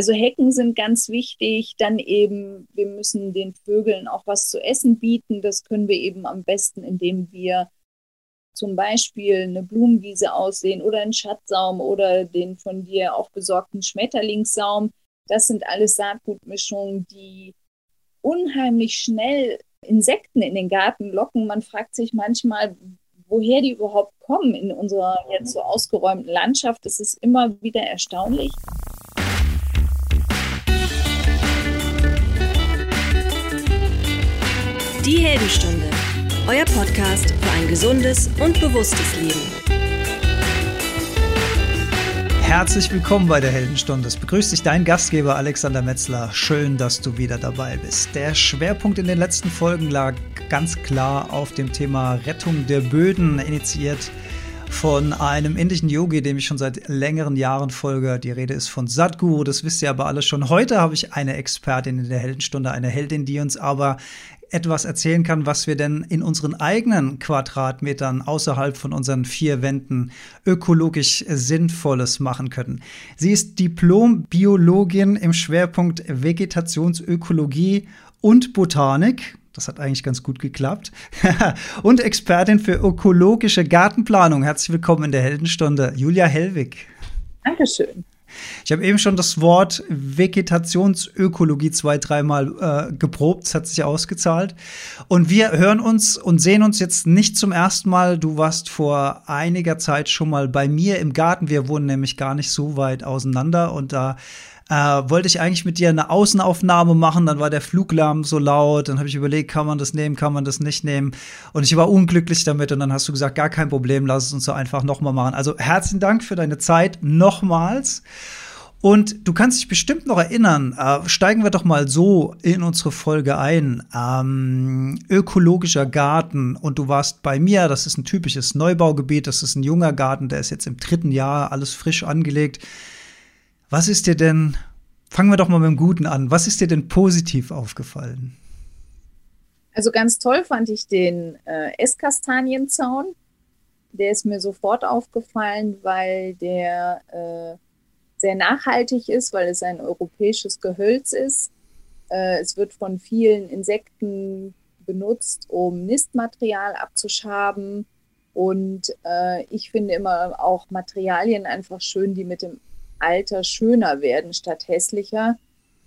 Also Hecken sind ganz wichtig. Dann eben, wir müssen den Vögeln auch was zu essen bieten. Das können wir eben am besten, indem wir zum Beispiel eine Blumenwiese aussehen oder einen Schatzsaum oder den von dir auch besorgten Schmetterlingssaum. Das sind alles Saatgutmischungen, die unheimlich schnell Insekten in den Garten locken. Man fragt sich manchmal, woher die überhaupt kommen in unserer jetzt so ausgeräumten Landschaft. Das ist immer wieder erstaunlich. Die Heldenstunde, euer Podcast für ein gesundes und bewusstes Leben. Herzlich willkommen bei der Heldenstunde. Es begrüßt dich dein Gastgeber Alexander Metzler. Schön, dass du wieder dabei bist. Der Schwerpunkt in den letzten Folgen lag ganz klar auf dem Thema Rettung der Böden, initiiert von einem indischen Yogi, dem ich schon seit längeren Jahren folge. Die Rede ist von Sadhguru, das wisst ihr aber alle schon. Heute habe ich eine Expertin in der Heldenstunde, eine Heldin, die uns aber etwas erzählen kann, was wir denn in unseren eigenen Quadratmetern außerhalb von unseren vier Wänden ökologisch Sinnvolles machen können. Sie ist Diplom-Biologin im Schwerpunkt Vegetationsökologie und Botanik. Das hat eigentlich ganz gut geklappt. und Expertin für ökologische Gartenplanung. Herzlich willkommen in der Heldenstunde, Julia Hellwig. Dankeschön. Ich habe eben schon das Wort Vegetationsökologie zwei, dreimal äh, geprobt. Es hat sich ausgezahlt. Und wir hören uns und sehen uns jetzt nicht zum ersten Mal. Du warst vor einiger Zeit schon mal bei mir im Garten. Wir wohnen nämlich gar nicht so weit auseinander. Und da äh, wollte ich eigentlich mit dir eine Außenaufnahme machen, dann war der Fluglärm so laut, dann habe ich überlegt, kann man das nehmen, kann man das nicht nehmen und ich war unglücklich damit und dann hast du gesagt, gar kein Problem, lass es uns so einfach nochmal machen. Also herzlichen Dank für deine Zeit nochmals. Und du kannst dich bestimmt noch erinnern, äh, steigen wir doch mal so in unsere Folge ein. Ähm, ökologischer Garten und du warst bei mir, das ist ein typisches Neubaugebiet, das ist ein junger Garten, der ist jetzt im dritten Jahr, alles frisch angelegt. Was ist dir denn, fangen wir doch mal mit dem Guten an, was ist dir denn positiv aufgefallen? Also ganz toll fand ich den äh, Esskastanienzaun. Der ist mir sofort aufgefallen, weil der äh, sehr nachhaltig ist, weil es ein europäisches Gehölz ist. Äh, es wird von vielen Insekten benutzt, um Nistmaterial abzuschaben. Und äh, ich finde immer auch Materialien einfach schön, die mit dem Alter schöner werden statt hässlicher.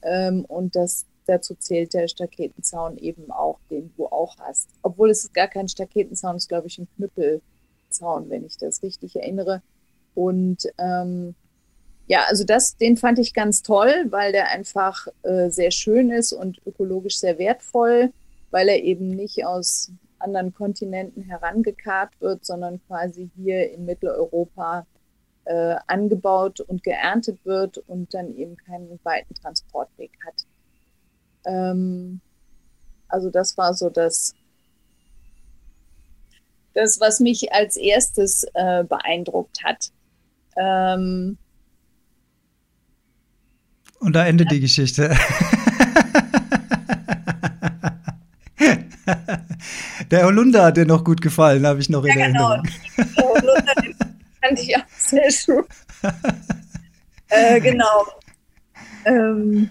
Ähm, und das, dazu zählt der Staketenzaun eben auch, den du auch hast. Obwohl es gar kein Staketenzaun ist, glaube ich, ein Knüppelzaun, wenn ich das richtig erinnere. Und ähm, ja, also das, den fand ich ganz toll, weil der einfach äh, sehr schön ist und ökologisch sehr wertvoll, weil er eben nicht aus anderen Kontinenten herangekarrt wird, sondern quasi hier in Mitteleuropa äh, angebaut und geerntet wird und dann eben keinen weiten Transportweg hat. Ähm, also das war so das, das was mich als erstes äh, beeindruckt hat. Ähm, und da endet die Geschichte. Der Holunder hat dir noch gut gefallen, habe ich noch in ja, genau. Erinnerung. Der Holunder, fand ich auch sehr schön. äh, genau. Ähm,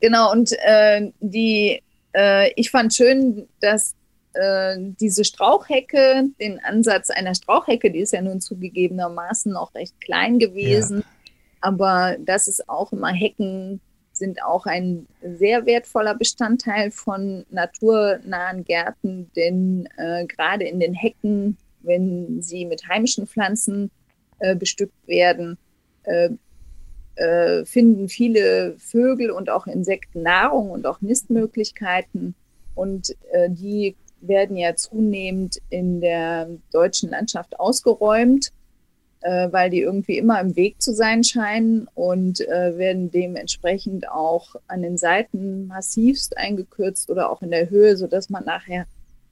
genau, und äh, die, äh, ich fand schön, dass äh, diese Strauchhecke, den Ansatz einer Strauchhecke, die ist ja nun zugegebenermaßen noch recht klein gewesen, ja. aber das ist auch immer Hecken sind auch ein sehr wertvoller Bestandteil von naturnahen Gärten, denn äh, gerade in den Hecken wenn sie mit heimischen Pflanzen äh, bestückt werden, äh, äh, finden viele Vögel und auch Insekten Nahrung und auch Nistmöglichkeiten. Und äh, die werden ja zunehmend in der deutschen Landschaft ausgeräumt, äh, weil die irgendwie immer im Weg zu sein scheinen und werden dementsprechend auch an den Seiten massivst eingekürzt oder auch in der Höhe, sodass man nachher,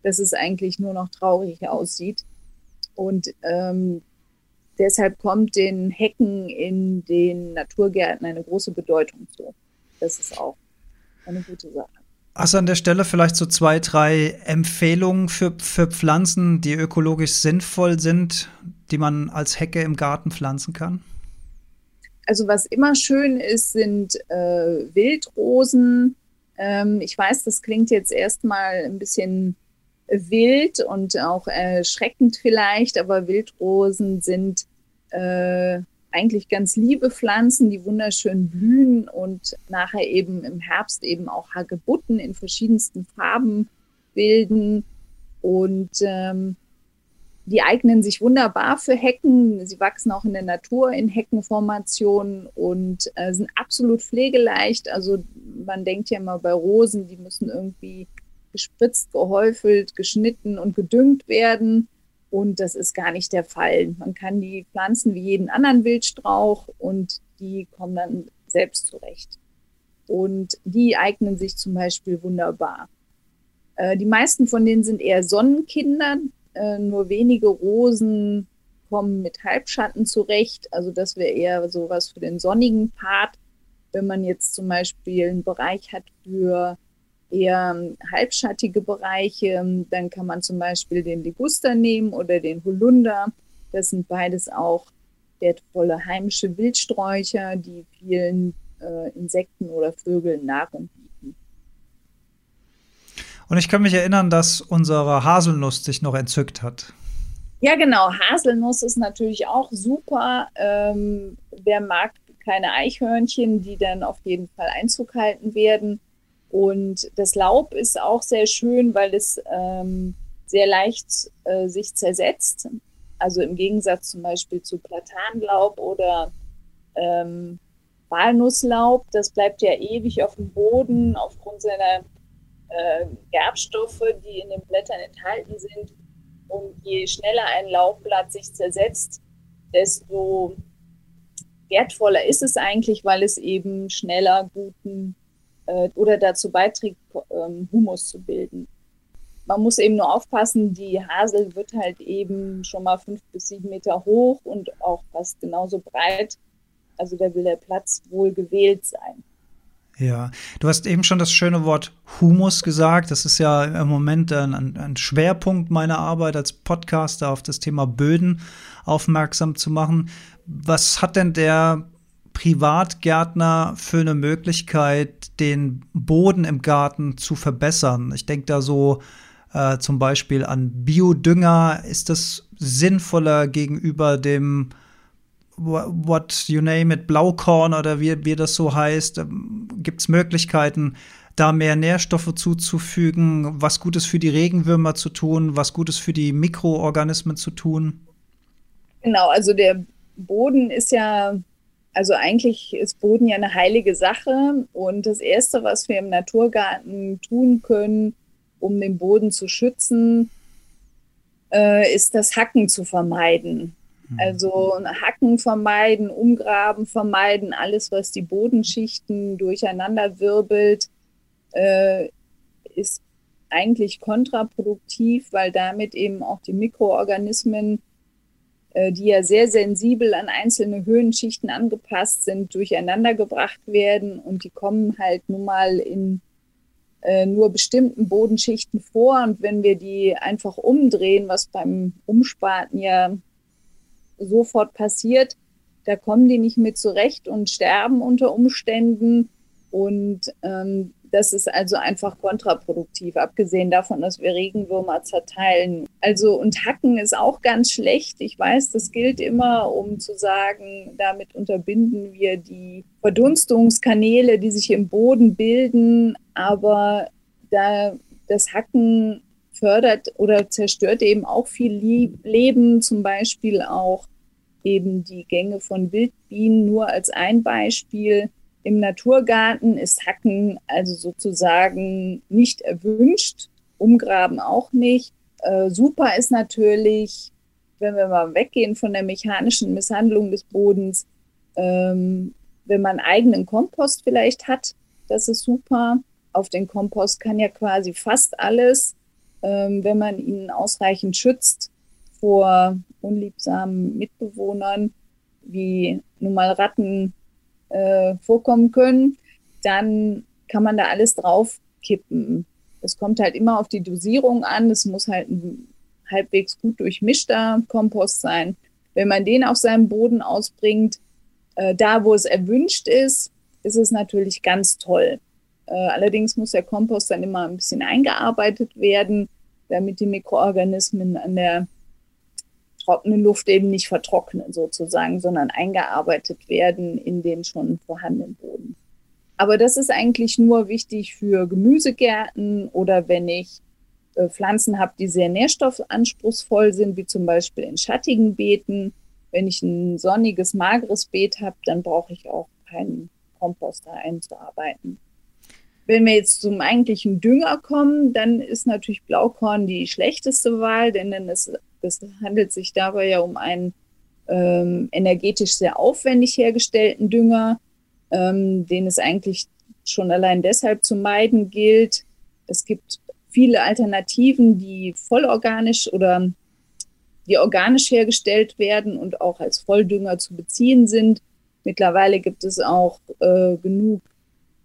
dass es eigentlich nur noch traurig aussieht. Und ähm, deshalb kommt den Hecken in den Naturgärten eine große Bedeutung zu. Das ist auch eine gute Sache. Hast du an der Stelle vielleicht so zwei, drei Empfehlungen für, für Pflanzen, die ökologisch sinnvoll sind, die man als Hecke im Garten pflanzen kann? also was immer schön ist, sind äh, Wildrosen. Ähm, ich weiß, das klingt jetzt erstmal ein bisschen wild und auch erschreckend vielleicht, aber Wildrosen sind äh, eigentlich ganz liebe Pflanzen, die wunderschön blühen und nachher eben im Herbst eben auch Hagebutten in verschiedensten Farben bilden. Und ähm, die eignen sich wunderbar für Hecken. Sie wachsen auch in der Natur in Heckenformationen und äh, sind absolut pflegeleicht. Also man denkt ja immer bei Rosen, die müssen irgendwie gespritzt, gehäufelt, geschnitten und gedüngt werden. Und das ist gar nicht der Fall. Man kann die pflanzen wie jeden anderen Wildstrauch und die kommen dann selbst zurecht. Und die eignen sich zum Beispiel wunderbar. Äh, die meisten von denen sind eher Sonnenkinder. Äh, nur wenige Rosen kommen mit Halbschatten zurecht. Also das wäre eher sowas für den sonnigen Part. Wenn man jetzt zum Beispiel einen Bereich hat für eher ähm, halbschattige Bereiche, ähm, dann kann man zum Beispiel den Liguster nehmen oder den Holunder. Das sind beides auch wertvolle heimische Wildsträucher, die vielen äh, Insekten oder Vögeln Nahrung bieten. Und ich kann mich erinnern, dass unsere Haselnuss sich noch entzückt hat. Ja, genau. Haselnuss ist natürlich auch super. Ähm, wer mag keine Eichhörnchen, die dann auf jeden Fall Einzug halten werden. Und das Laub ist auch sehr schön, weil es ähm, sehr leicht äh, sich zersetzt. Also im Gegensatz zum Beispiel zu Platanlaub oder ähm, Walnusslaub, das bleibt ja ewig auf dem Boden aufgrund seiner äh, Gerbstoffe, die in den Blättern enthalten sind. Und je schneller ein Laubblatt sich zersetzt, desto wertvoller ist es eigentlich, weil es eben schneller guten äh, oder dazu beiträgt, ähm, Humus zu bilden. Man muss eben nur aufpassen, die Hasel wird halt eben schon mal fünf bis sieben Meter hoch und auch fast genauso breit. Also da will der Platz wohl gewählt sein. Ja, du hast eben schon das schöne Wort Humus gesagt. Das ist ja im Moment ein, ein, Schwerpunkt meiner Arbeit als Podcaster, auf das Thema Böden aufmerksam zu machen. Was hat denn der Privatgärtner für eine Möglichkeit, den Boden im Garten zu verbessern? Ich denke da so äh, zum Beispiel an Biodünger. Ist das sinnvoller gegenüber dem What you name it, Blaukorn oder wie, wie das so heißt? Ähm, Gibt es Möglichkeiten, da mehr Nährstoffe zuzufügen, was Gutes für die Regenwürmer zu tun, was Gutes für die Mikroorganismen zu tun? Genau, also der Boden ist ja also eigentlich ist Boden ja eine heilige Sache und das Erste, was wir im Naturgarten tun können, um den Boden zu schützen, äh, ist das Hacken zu vermeiden. Mhm. Also Hacken vermeiden, Umgraben vermeiden, alles, was die Bodenschichten durcheinander wirbelt, äh, ist eigentlich kontraproduktiv, weil damit eben auch die Mikroorganismen die ja sehr sensibel an einzelne Höhenschichten angepasst sind, durcheinander gebracht werden und die kommen halt nun mal in äh, nur bestimmten Bodenschichten vor. Und wenn wir die einfach umdrehen, was beim Umspaten ja sofort passiert, da kommen die nicht mit zurecht und sterben unter Umständen. Und ähm, das ist also einfach kontraproduktiv, abgesehen davon, dass wir Regenwürmer zerteilen. Also und Hacken ist auch ganz schlecht. Ich weiß, das gilt immer, um zu sagen, damit unterbinden wir die Verdunstungskanäle, die sich im Boden bilden. Aber da das Hacken fördert oder zerstört eben auch viel Leben, zum Beispiel auch eben die Gänge von Wildbienen, nur als ein Beispiel. Im Naturgarten ist Hacken also sozusagen nicht erwünscht, Umgraben auch nicht. Äh, super ist natürlich, wenn wir mal weggehen von der mechanischen Misshandlung des Bodens, ähm, wenn man eigenen Kompost vielleicht hat, das ist super. Auf den Kompost kann ja quasi fast alles, ähm, wenn man ihn ausreichend schützt vor unliebsamen Mitbewohnern, wie nun mal Ratten, äh, vorkommen können, dann kann man da alles drauf kippen. Es kommt halt immer auf die Dosierung an. Es muss halt ein halbwegs gut durchmischter Kompost sein. Wenn man den auf seinem Boden ausbringt, Äh, da, wo es erwünscht ist, ist es natürlich ganz toll. Äh, allerdings muss der Kompost dann immer ein bisschen eingearbeitet werden, damit die Mikroorganismen an der trockenen Luft eben nicht vertrocknen sozusagen, sondern eingearbeitet werden in den schon vorhandenen Boden. Aber das ist eigentlich nur wichtig für Gemüsegärten oder wenn ich äh, Pflanzen habe, die sehr nährstoffanspruchsvoll sind, wie zum Beispiel in schattigen Beeten. Wenn ich ein sonniges, mageres Beet habe, dann brauche ich auch keinen Kompost da einzuarbeiten. Wenn wir jetzt zum eigentlichen Dünger kommen, dann ist natürlich Blaukorn die schlechteste Wahl, denn es, es handelt sich dabei ja um einen ähm, energetisch sehr aufwendig hergestellten Dünger, ähm, den es eigentlich schon allein deshalb zu meiden gilt. Es gibt viele Alternativen, die vollorganisch oder die organisch hergestellt werden und auch als Volldünger zu beziehen sind. Mittlerweile gibt es auch äh, genug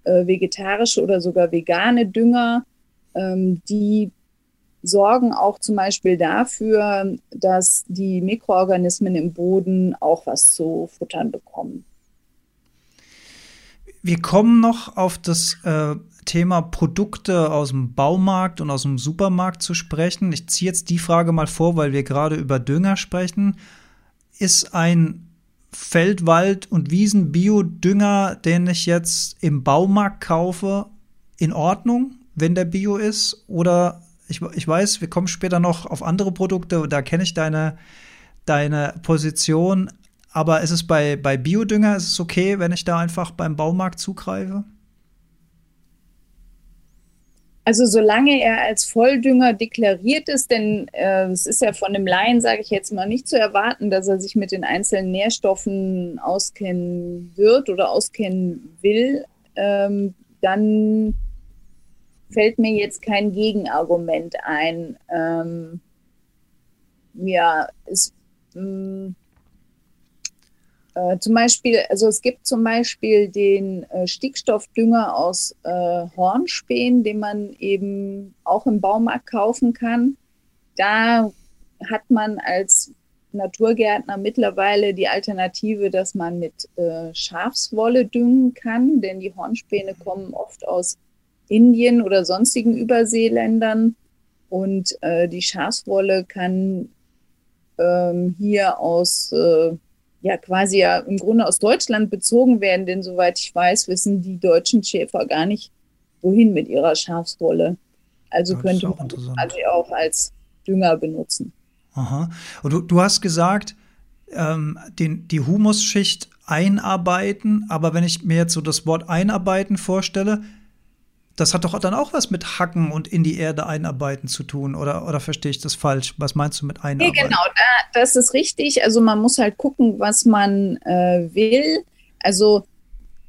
äh, vegetarische oder sogar vegane Dünger, ähm, die sorgen auch zum Beispiel dafür, dass die Mikroorganismen im Boden auch was zu futtern bekommen. Wir kommen noch auf das äh, Thema Produkte aus dem Baumarkt und aus dem Supermarkt zu sprechen. Ich ziehe jetzt die Frage mal vor, weil wir gerade über Dünger sprechen. Ist ein Feld-, Wald- und Wiesen-Biodünger, den ich jetzt im Baumarkt kaufe, in Ordnung, wenn der Bio ist? Oder ich, ich weiß, wir kommen später noch auf andere Produkte, da kenne ich deine, deine Position. Aber ist es bei, bei Biodünger, ist es okay, wenn ich da einfach beim Baumarkt zugreife? Also solange er als Volldünger deklariert ist, denn äh, es ist ja von dem Laien, sage ich jetzt mal, nicht zu erwarten, dass er sich mit den einzelnen Nährstoffen auskennen wird oder auskennen will, ähm, dann fällt mir jetzt kein Gegenargument ein. Ähm, ja, es, mh, mm, äh, zum Beispiel, also es gibt zum Beispiel den äh, Stickstoffdünger aus äh, Hornspänen, den man eben auch im Baumarkt kaufen kann. Da hat man als Naturgärtner mittlerweile die Alternative, dass man mit äh, Schafswolle düngen kann, denn die Hornspäne kommen oft aus Indien oder sonstigen Überseeländern und äh, die Schafswolle kann ähm, hier aus äh, ja quasi ja im Grunde aus Deutschland bezogen werden, denn soweit ich weiß, wissen die deutschen Schäfer gar nicht, wohin mit ihrer Schafswolle. Also das könnte man quasi auch als Dünger benutzen. Aha. Und du, du hast gesagt, ähm, den, die Humusschicht einarbeiten, aber wenn ich mir jetzt so das Wort einarbeiten vorstelle, das hat doch dann auch was mit Hacken und in die Erde einarbeiten zu tun, oder, oder verstehe ich das falsch? Was meinst du mit einarbeiten? Nee, genau, da, das ist richtig. Also man muss halt gucken, was man äh, will. Also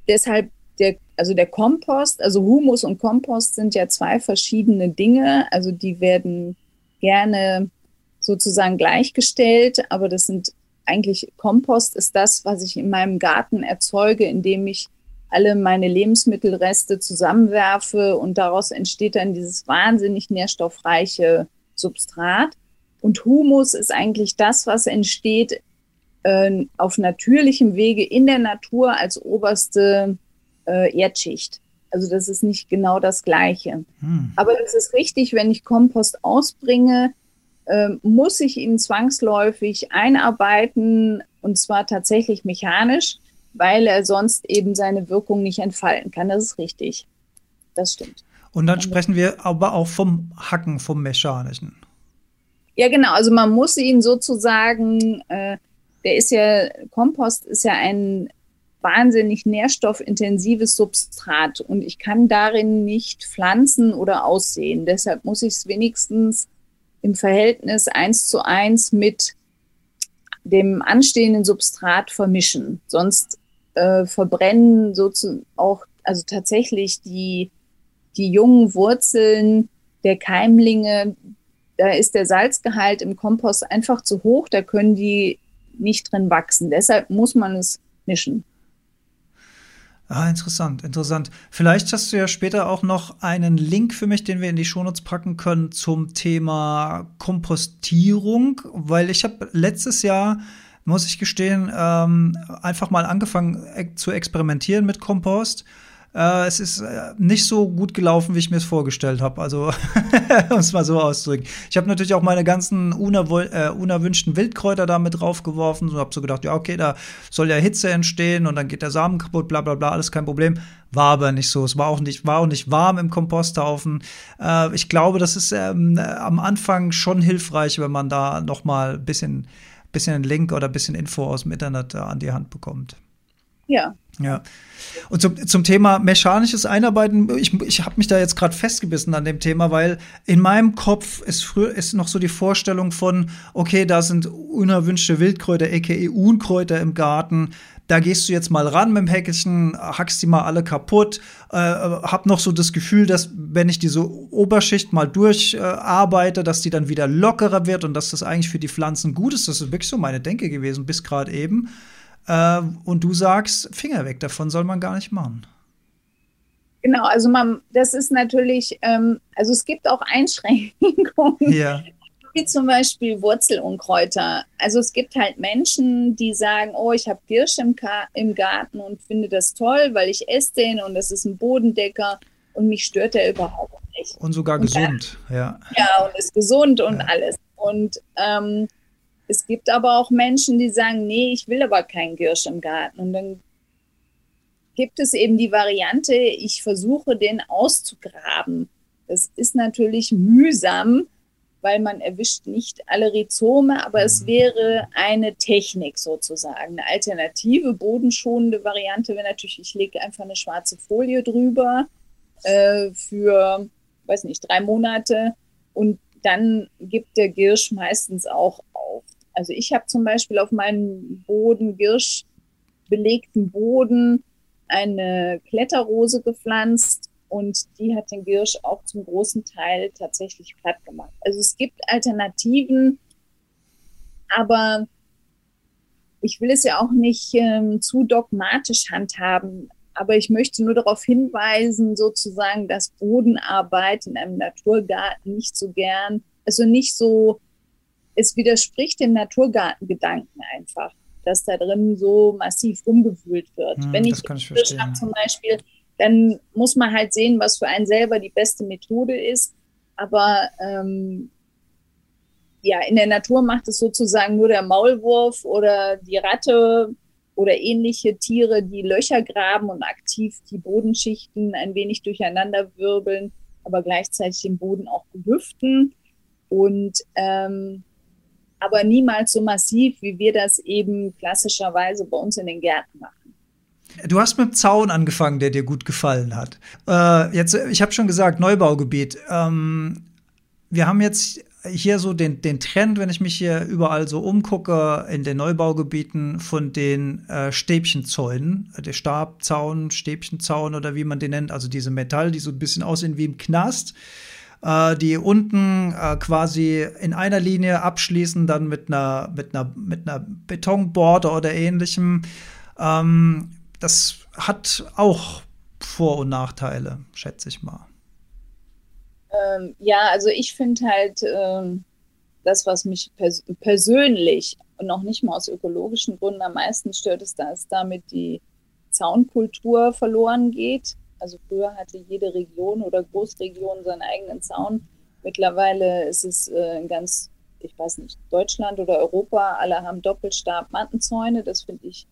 deshalb der, also der Kompost, also Humus und Kompost sind ja zwei verschiedene Dinge. Also die werden gerne sozusagen gleichgestellt, aber das sind eigentlich Kompost ist das, was ich in meinem Garten erzeuge, indem ich alle meine Lebensmittelreste zusammenwerfe und daraus entsteht dann dieses wahnsinnig nährstoffreiche Substrat. Und Humus ist eigentlich das, was entsteht äh, auf natürlichem Wege in der Natur als oberste äh, Erdschicht. Also das ist nicht genau das Gleiche. Hm. Aber es ist richtig, wenn ich Kompost ausbringe, äh, muss ich ihn zwangsläufig einarbeiten und zwar tatsächlich mechanisch weil er sonst eben seine Wirkung nicht entfalten kann. Das ist richtig. Das stimmt. Und dann sprechen wir aber auch vom Hacken, vom Mechanischen. Ja, genau. Also man muss ihn sozusagen, äh, der ist ja, Kompost ist ja ein wahnsinnig nährstoffintensives Substrat und ich kann darin nicht pflanzen oder aussehen. Deshalb muss ich es wenigstens im Verhältnis eins zu eins mit dem anstehenden Substrat vermischen. Sonst äh, verbrennen sozusagen auch, also tatsächlich die, die jungen Wurzeln der Keimlinge, da ist der Salzgehalt im Kompost einfach zu hoch, da können die nicht drin wachsen. Deshalb muss man es mischen. Ah, interessant, interessant. Vielleicht hast du ja später auch noch einen Link für mich, den wir in die Shownotes packen können zum Thema Kompostierung, weil ich habe letztes Jahr muss ich gestehen, ähm, einfach mal angefangen äh, zu experimentieren mit Kompost. Äh, es ist äh, nicht so gut gelaufen, wie ich mir es vorgestellt habe. Also, um es mal so auszudrücken. Ich habe natürlich auch meine ganzen äh, unerwünschten Wildkräuter da mit draufgeworfen und habe so gedacht, ja, okay, da soll ja Hitze entstehen und dann geht der Samen kaputt, bla bla bla, alles kein Problem. War aber nicht so. Es war auch nicht, war auch nicht warm im Komposthaufen. Äh, ich glaube, das ist ähm, am Anfang schon hilfreich, wenn man da noch mal ein bisschen, bisschen einen Link oder ein bisschen Info aus dem Internet äh, an die Hand bekommt. Ja. Ja. Und zum, zum Thema mechanisches Einarbeiten, ich, ich habe mich da jetzt gerade festgebissen an dem Thema, weil in meinem Kopf ist, früher, ist noch so die Vorstellung von, okay, da sind unerwünschte Wildkräuter, aka Unkräuter im Garten. Da gehst du jetzt mal ran mit dem Häckchen, hackst die mal alle kaputt. Äh, hab noch so das Gefühl, dass wenn ich diese Oberschicht mal durcharbeite, äh, dass die dann wieder lockerer wird und dass das eigentlich für die Pflanzen gut ist. Das ist wirklich so meine Denke gewesen bis gerade eben. Äh, und du sagst, Finger weg davon soll man gar nicht machen. Genau, also man, das ist natürlich, ähm, also es gibt auch Einschränkungen. Ja. Wie zum Beispiel Wurzelunkräuter. Also es gibt halt Menschen, die sagen, oh, ich habe Girsch im, im Garten und finde das toll, weil ich esse den und das ist ein Bodendecker und mich stört der überhaupt nicht. Und sogar und gesund, dann, ja. Ja, und ist gesund und ja. alles. Und ähm, es gibt aber auch Menschen, die sagen, nee, ich will aber keinen Girsch im Garten. Und dann gibt es eben die Variante, ich versuche den auszugraben. Das ist natürlich mühsam, weil man erwischt nicht alle Rhizome, aber es wäre eine Technik sozusagen. Eine alternative, bodenschonende Variante wäre natürlich, ich lege einfach eine schwarze Folie drüber äh, für, weiß nicht, drei Monate und dann gibt der Girsch meistens auch auf. Also ich habe zum Beispiel auf meinem Boden, Girsch belegten Boden, eine Kletterrose gepflanzt und die hat den Girsch auch zum großen Teil tatsächlich platt gemacht. Also es gibt Alternativen, aber ich will es ja auch nicht ähm, zu dogmatisch handhaben. Aber ich möchte nur darauf hinweisen, sozusagen, dass Bodenarbeit in einem Naturgarten nicht so gern, also nicht so es widerspricht dem Naturgartengedanken einfach, dass da drin so massiv rumgewühlt wird. Hm, Wenn ich, ich habe zum Beispiel, dann muss man halt sehen, was für einen selber die beste Methode ist. Aber ähm, ja, in der Natur macht es sozusagen nur der Maulwurf oder die Ratte oder ähnliche Tiere, die Löcher graben und aktiv die Bodenschichten ein wenig durcheinander wirbeln, aber gleichzeitig den Boden auch belüften. Und ähm, aber niemals so massiv, wie wir das eben klassischerweise bei uns in den Gärten machen. Du hast mit dem Zaun angefangen, der dir gut gefallen hat. Äh, jetzt, ich habe schon gesagt, Neubaugebiet. Ähm, wir haben jetzt hier so den, den Trend, wenn ich mich hier überall so umgucke, in den Neubaugebieten von den äh, Stäbchenzäunen, der Stabzaun, Stäbchenzaun oder wie man den nennt, also diese Metall, die so ein bisschen aussehen wie im Knast äh, die unten äh, quasi in einer Linie abschließen, dann mit einer, mit einer, mit einer Betonborde oder ähnlichem. Ähm, das hat auch Vor- und Nachteile, schätze ich mal. Ähm, ja, also ich finde halt ähm, das, was mich pers persönlich noch nicht mal aus ökologischen Gründen am meisten stört, ist, dass damit die Zaunkultur verloren geht. Also früher hatte jede Region oder Großregion seinen eigenen Zaun. Mittlerweile ist es äh, in ganz, ich weiß nicht, Deutschland oder Europa, alle haben Doppelstab-Mattenzäune. Das finde ich,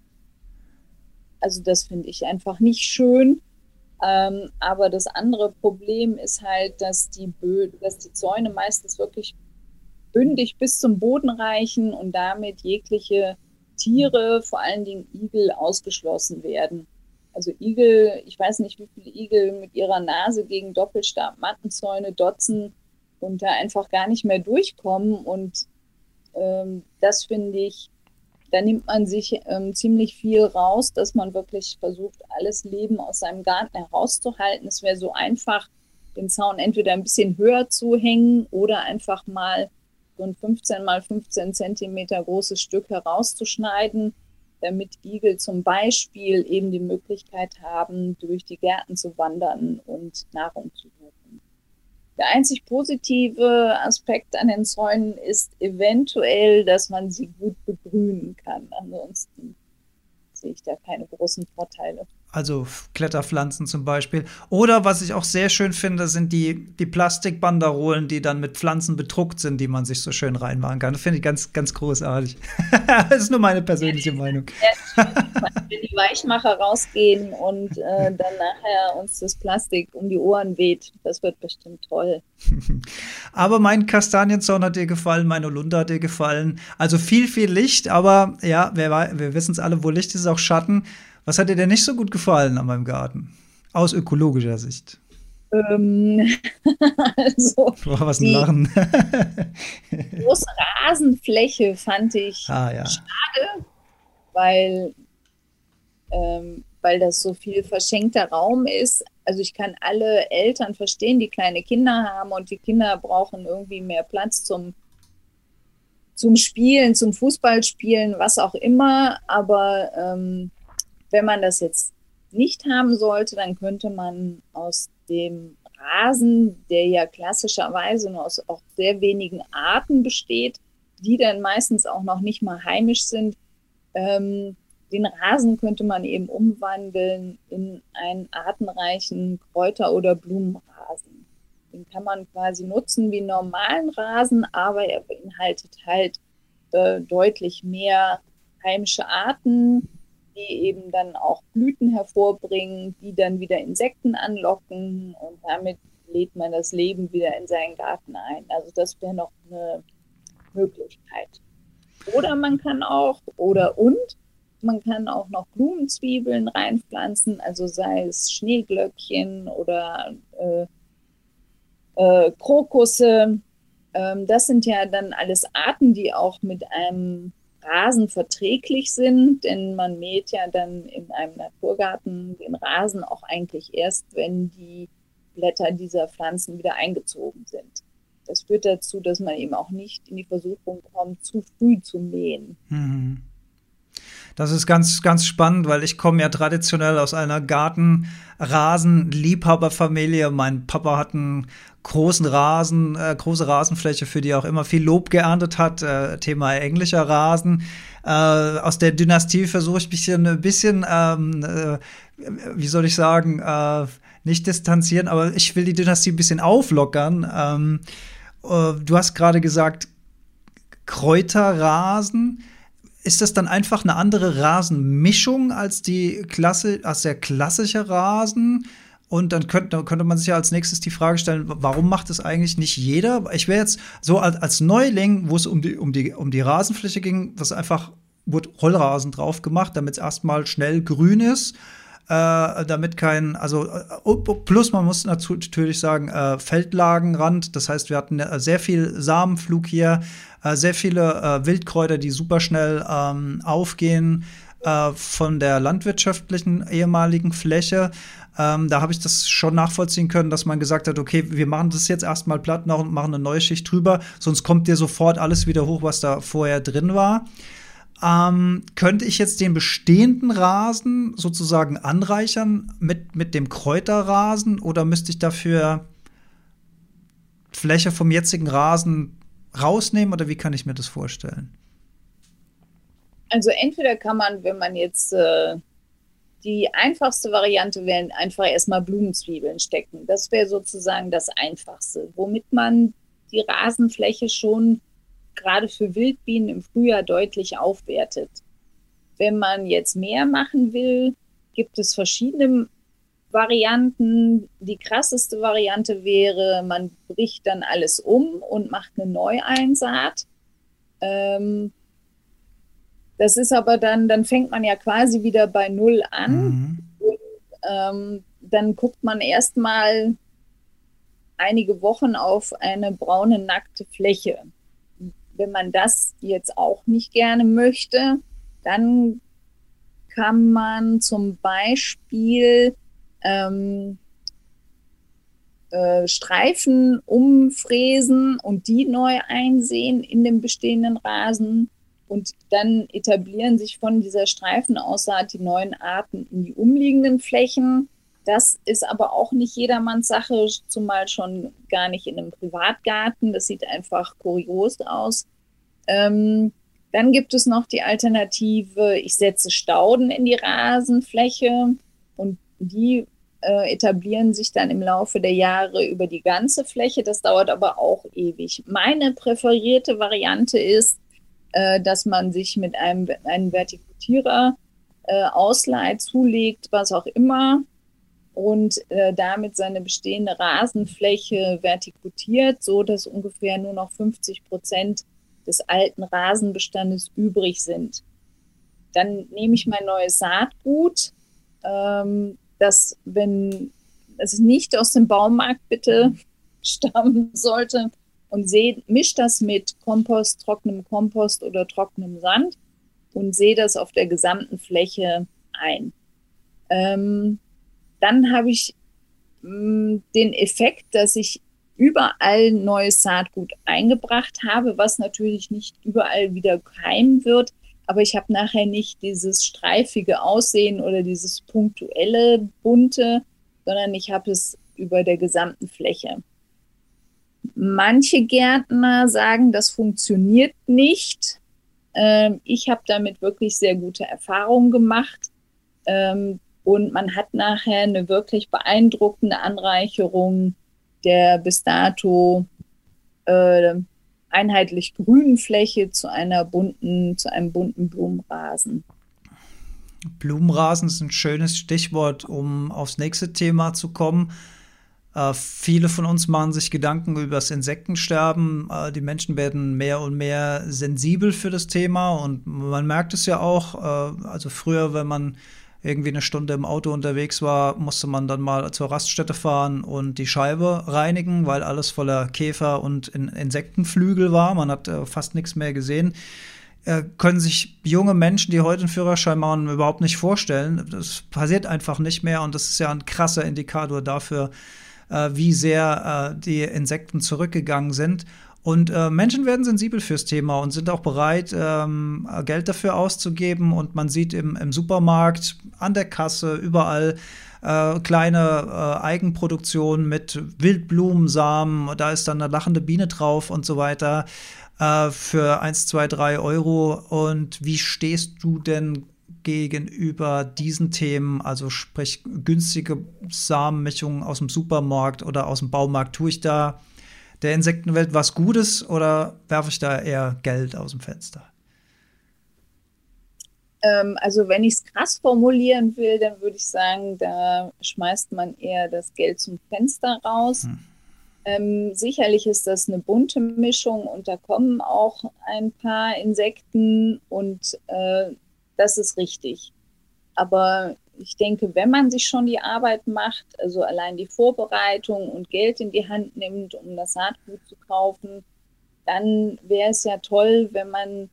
also das finde ich einfach nicht schön. Ähm, aber das andere Problem ist halt, dass die, Bö dass die Zäune meistens wirklich bündig bis zum Boden reichen und damit jegliche Tiere, vor allen Dingen Igel, ausgeschlossen werden. Also Igel, ich weiß nicht, wie viele Igel mit ihrer Nase gegen Doppelstab-Mattenzäune dotzen und da einfach gar nicht mehr durchkommen. Und ähm, das finde ich, da nimmt man sich ähm, ziemlich viel raus, dass man wirklich versucht, alles Leben aus seinem Garten herauszuhalten. Es wäre so einfach, den Zaun entweder ein bisschen höher zu hängen oder einfach mal so ein 15 mal 15 Zentimeter großes Stück herauszuschneiden damit Igel zum Beispiel eben die Möglichkeit haben, durch die Gärten zu wandern und Nahrung zu suchen. Der einzig positive Aspekt an den Zäunen ist eventuell, dass man sie gut begrünen kann. Ansonsten sehe ich da keine großen Vorteile also Kletterpflanzen zum Beispiel. Oder was ich auch sehr schön finde, sind die, die Plastikbanderolen, die dann mit Pflanzen bedruckt sind, die man sich so schön reinmachen kann. Das finde ich ganz, ganz großartig. das ist nur meine persönliche ja, Meinung. wenn die Weichmacher rausgehen und äh, dann nachher uns das Plastik um die Ohren weht, das wird bestimmt toll. aber mein Kastanienzaun hat dir gefallen, meine Lunde hat dir gefallen. Also viel, viel Licht, aber ja, wir, wir wissen es alle, wo Licht ist, auch Schatten. Was hat dir denn nicht so gut gefallen an meinem Garten? Aus ökologischer Sicht. Ähm, also Boah, was ein Lachen. große Rasenfläche fand ich ah, ja. schade, weil, ähm, weil das so viel verschenkter Raum ist. Also ich kann alle Eltern verstehen, die kleine Kinder haben und die Kinder brauchen irgendwie mehr Platz zum zum Spielen, zum Fußballspielen, was auch immer. Aber ähm, wenn man das jetzt nicht haben sollte, dann könnte man aus dem Rasen, der ja klassischerweise nur aus auch sehr wenigen Arten besteht, die dann meistens auch noch nicht mal heimisch sind, ähm, den Rasen könnte man eben umwandeln in einen artenreichen Kräuter- oder Blumenrasen. Den kann man quasi nutzen wie normalen Rasen, aber er beinhaltet halt äh, deutlich mehr heimische Arten, die eben dann auch Blüten hervorbringen, die dann wieder Insekten anlocken und damit lädt man das Leben wieder in seinen Garten ein. Also das wäre noch eine Möglichkeit. Oder man kann auch, oder und, man kann auch noch Blumenzwiebeln reinpflanzen, also sei es Schneeglöckchen oder äh, äh, Krokusse. Ähm, das sind ja dann alles Arten, die auch mit einem Rasen verträglich sind, denn man mäht ja dann in einem Naturgarten den Rasen auch eigentlich erst, wenn die Blätter dieser Pflanzen wieder eingezogen sind. Das führt dazu, dass man eben auch nicht in die Versuchung kommt, zu früh zu mähen. Mhm. Das ist ganz, ganz spannend, weil ich komme ja traditionell aus einer Garten-Rasen-Liebhaberfamilie. Mein Papa hat einen großen Rasen, äh, große Rasenfläche, für die er auch immer viel Lob geerntet hat. Äh, Thema englischer Rasen. Äh, aus der Dynastie versuche ich mich ein bisschen, ähm, äh, wie soll ich sagen, äh, nicht distanzieren, aber ich will die Dynastie ein bisschen auflockern. Ähm, äh, du hast gerade gesagt, Kräuterrasen ist das dann einfach eine andere Rasenmischung als die Klasse, als der klassische Rasen? Und dann könnte, könnte man sich ja als nächstes die Frage stellen, warum macht es eigentlich nicht jeder? Ich wäre jetzt so als, als Neuling, wo es um die, um, die, um die Rasenfläche ging, was einfach wurde Rollrasen drauf gemacht, damit es erstmal schnell grün ist. Äh, damit kein, also äh, plus man muss natürlich sagen, äh, Feldlagenrand. Das heißt, wir hatten äh, sehr viel Samenflug hier, sehr viele äh, Wildkräuter, die super schnell ähm, aufgehen äh, von der landwirtschaftlichen ehemaligen Fläche. Ähm, da habe ich das schon nachvollziehen können, dass man gesagt hat, okay, wir machen das jetzt erstmal platt und machen eine neue Schicht drüber, sonst kommt dir sofort alles wieder hoch, was da vorher drin war. Ähm, könnte ich jetzt den bestehenden Rasen sozusagen anreichern mit, mit dem Kräuterrasen oder müsste ich dafür Fläche vom jetzigen Rasen rausnehmen oder wie kann ich mir das vorstellen? Also entweder kann man, wenn man jetzt äh, die einfachste Variante wäre, einfach erstmal Blumenzwiebeln stecken. Das wäre sozusagen das Einfachste, womit man die Rasenfläche schon gerade für Wildbienen im Frühjahr deutlich aufwertet. Wenn man jetzt mehr machen will, gibt es verschiedene Varianten. Die krasseste Variante wäre, man bricht dann alles um und macht eine Neueinsaat. Ähm, das ist aber dann, dann fängt man ja quasi wieder bei Null an. Mhm. Und, ähm, dann guckt man erstmal einige Wochen auf eine braune, nackte Fläche. Wenn man das jetzt auch nicht gerne möchte, dann kann man zum Beispiel ähm, äh, Streifen umfräsen und die neu einsehen in dem bestehenden Rasen. Und dann etablieren sich von dieser Streifenaussaat die neuen Arten in die umliegenden Flächen. Das ist aber auch nicht jedermanns Sache, zumal schon gar nicht in einem Privatgarten. Das sieht einfach kurios aus. Ähm, Dann gibt es noch die Alternative, ich setze Stauden in die Rasenfläche die äh, etablieren sich dann im Laufe der Jahre über die ganze Fläche. Das dauert aber auch ewig. Meine präferierte Variante ist, äh, dass man sich mit einem, einem Vertikutierer äh, ausleiht, zulegt, was auch immer, und äh, damit seine bestehende Rasenfläche vertikutiert, so dass ungefähr nur noch 50 Prozent des alten Rasenbestandes übrig sind. Dann nehme ich mein neues Saatgut, ähm, das, wenn es nicht aus dem Baumarkt bitte stammen sollte, und sehe, misch das mit Kompost, trockenem Kompost oder trockenem Sand und sehe das auf der gesamten Fläche ein. Ähm, dann habe ich mh, mm, den Effekt, dass ich überall neues Saatgut eingebracht habe, was natürlich nicht überall wieder keimen wird. Aber ich habe nachher nicht dieses streifige Aussehen oder dieses punktuelle bunte, sondern ich habe es über der gesamten Fläche. Manche Gärtner sagen, das funktioniert nicht. Ähm, ich habe damit wirklich sehr gute Erfahrungen gemacht. Ähm, und man hat nachher eine wirklich beeindruckende Anreicherung der bis dato äh, einheitlich grünen Fläche zu einer bunten, zu einem bunten Blumenrasen. Blumenrasen ist ein schönes Stichwort, um aufs nächste Thema zu kommen. Äh, viele von uns machen sich Gedanken über das Insektensterben. Äh, die Menschen werden mehr und mehr sensibel für das Thema und man merkt es ja auch. Äh, also früher, wenn man irgendwie eine Stunde im Auto unterwegs war, musste man dann mal zur Raststätte fahren und die Scheibe reinigen, weil alles voller Käfer und in Insektenflügel war. Man hat äh, fast nichts mehr gesehen. Äh, können sich junge Menschen, die heute einen Führerschein machen, überhaupt nicht vorstellen. Das passiert einfach nicht mehr und das ist ja ein krasser Indikator dafür, äh, wie sehr äh, die Insekten zurückgegangen sind. Und äh, Menschen werden sensibel fürs Thema und sind auch bereit, ähm, Geld dafür auszugeben. Und man sieht im, im Supermarkt, an der Kasse, überall äh, kleine äh, Eigenproduktionen mit Wildblumensamen. Da ist dann eine lachende Biene drauf und so weiter äh, für 1, 2, 3 Euro. Und wie stehst du denn gegenüber diesen Themen, also sprich günstige Samenmischungen aus dem Supermarkt oder aus dem Baumarkt? Tue ich da der Insektenwelt was Gutes oder werfe ich da eher Geld aus dem Fenster? Ähm, also wenn ich es krass formulieren will, dann würde ich sagen, da schmeißt man eher das Geld zum Fenster raus. Hm. Ähm, sicherlich ist das eine bunte Mischung und da kommen auch ein paar Insekten und äh, das ist richtig. Aber ich denke, wenn man sich schon die Arbeit macht, also allein die Vorbereitung und Geld in die Hand nimmt, um das Saatgut zu kaufen, dann wäre es ja toll, wenn man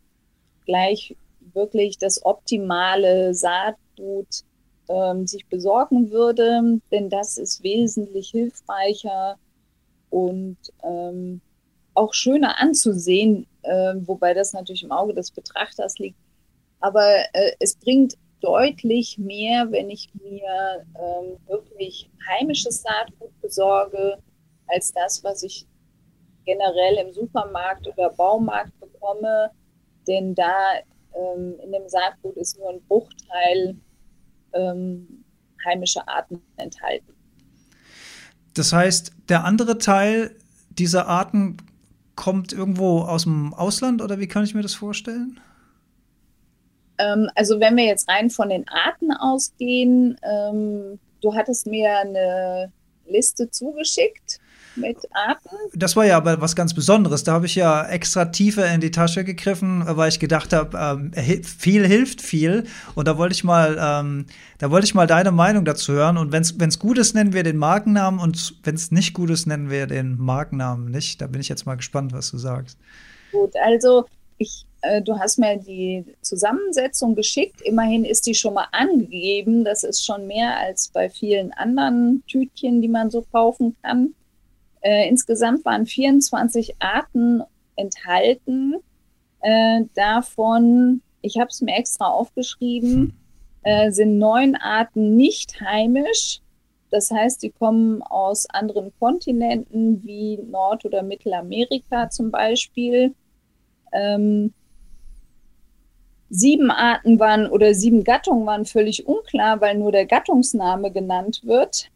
gleich wirklich das optimale Saatgut ähm, sich besorgen würde, denn das ist wesentlich hilfreicher und ähm, auch schöner anzusehen, äh, wobei das natürlich im Auge des Betrachters liegt. Aber äh, es bringt deutlich mehr, wenn ich mir ähm, wirklich heimisches Saatgut besorge, als das, was ich generell im Supermarkt oder Baumarkt bekomme. Denn da ähm, in dem Saatgut ist nur ein Bruchteil ähm, heimischer Arten enthalten. Das heißt, der andere Teil dieser Arten kommt irgendwo aus dem Ausland oder wie kann ich mir das vorstellen? Ähm, also wenn wir jetzt rein von den Arten ausgehen, ähm, du hattest mir eine Liste zugeschickt mit Arten. Das war ja aber was ganz Besonderes. Da habe ich ja extra tiefer in die Tasche gegriffen, weil ich gedacht habe, ähm, viel hilft viel. Und da wollte ich mal, ähm, da wollte ich mal deine Meinung dazu hören. Und wenn es gut ist, nennen wir den Markennamen und wenn es nicht gut ist, nennen wir den Markennamen nicht. Da bin ich jetzt mal gespannt, was du sagst. Gut, also ich du hast mir die Zusammensetzung geschickt. Immerhin ist die schon mal angegeben. Das ist schon mehr als bei vielen anderen Tütchen, die man so kaufen kann. Äh, insgesamt waren 24 Arten enthalten. Äh, davon, ich habe es mir extra aufgeschrieben, äh, sind neun Arten nicht heimisch. Das heißt, die kommen aus anderen Kontinenten wie Nord- oder Mittelamerika zum Beispiel. Ähm, sieben Arten waren oder sieben Gattungen waren völlig unklar, weil nur der Gattungsname genannt wird.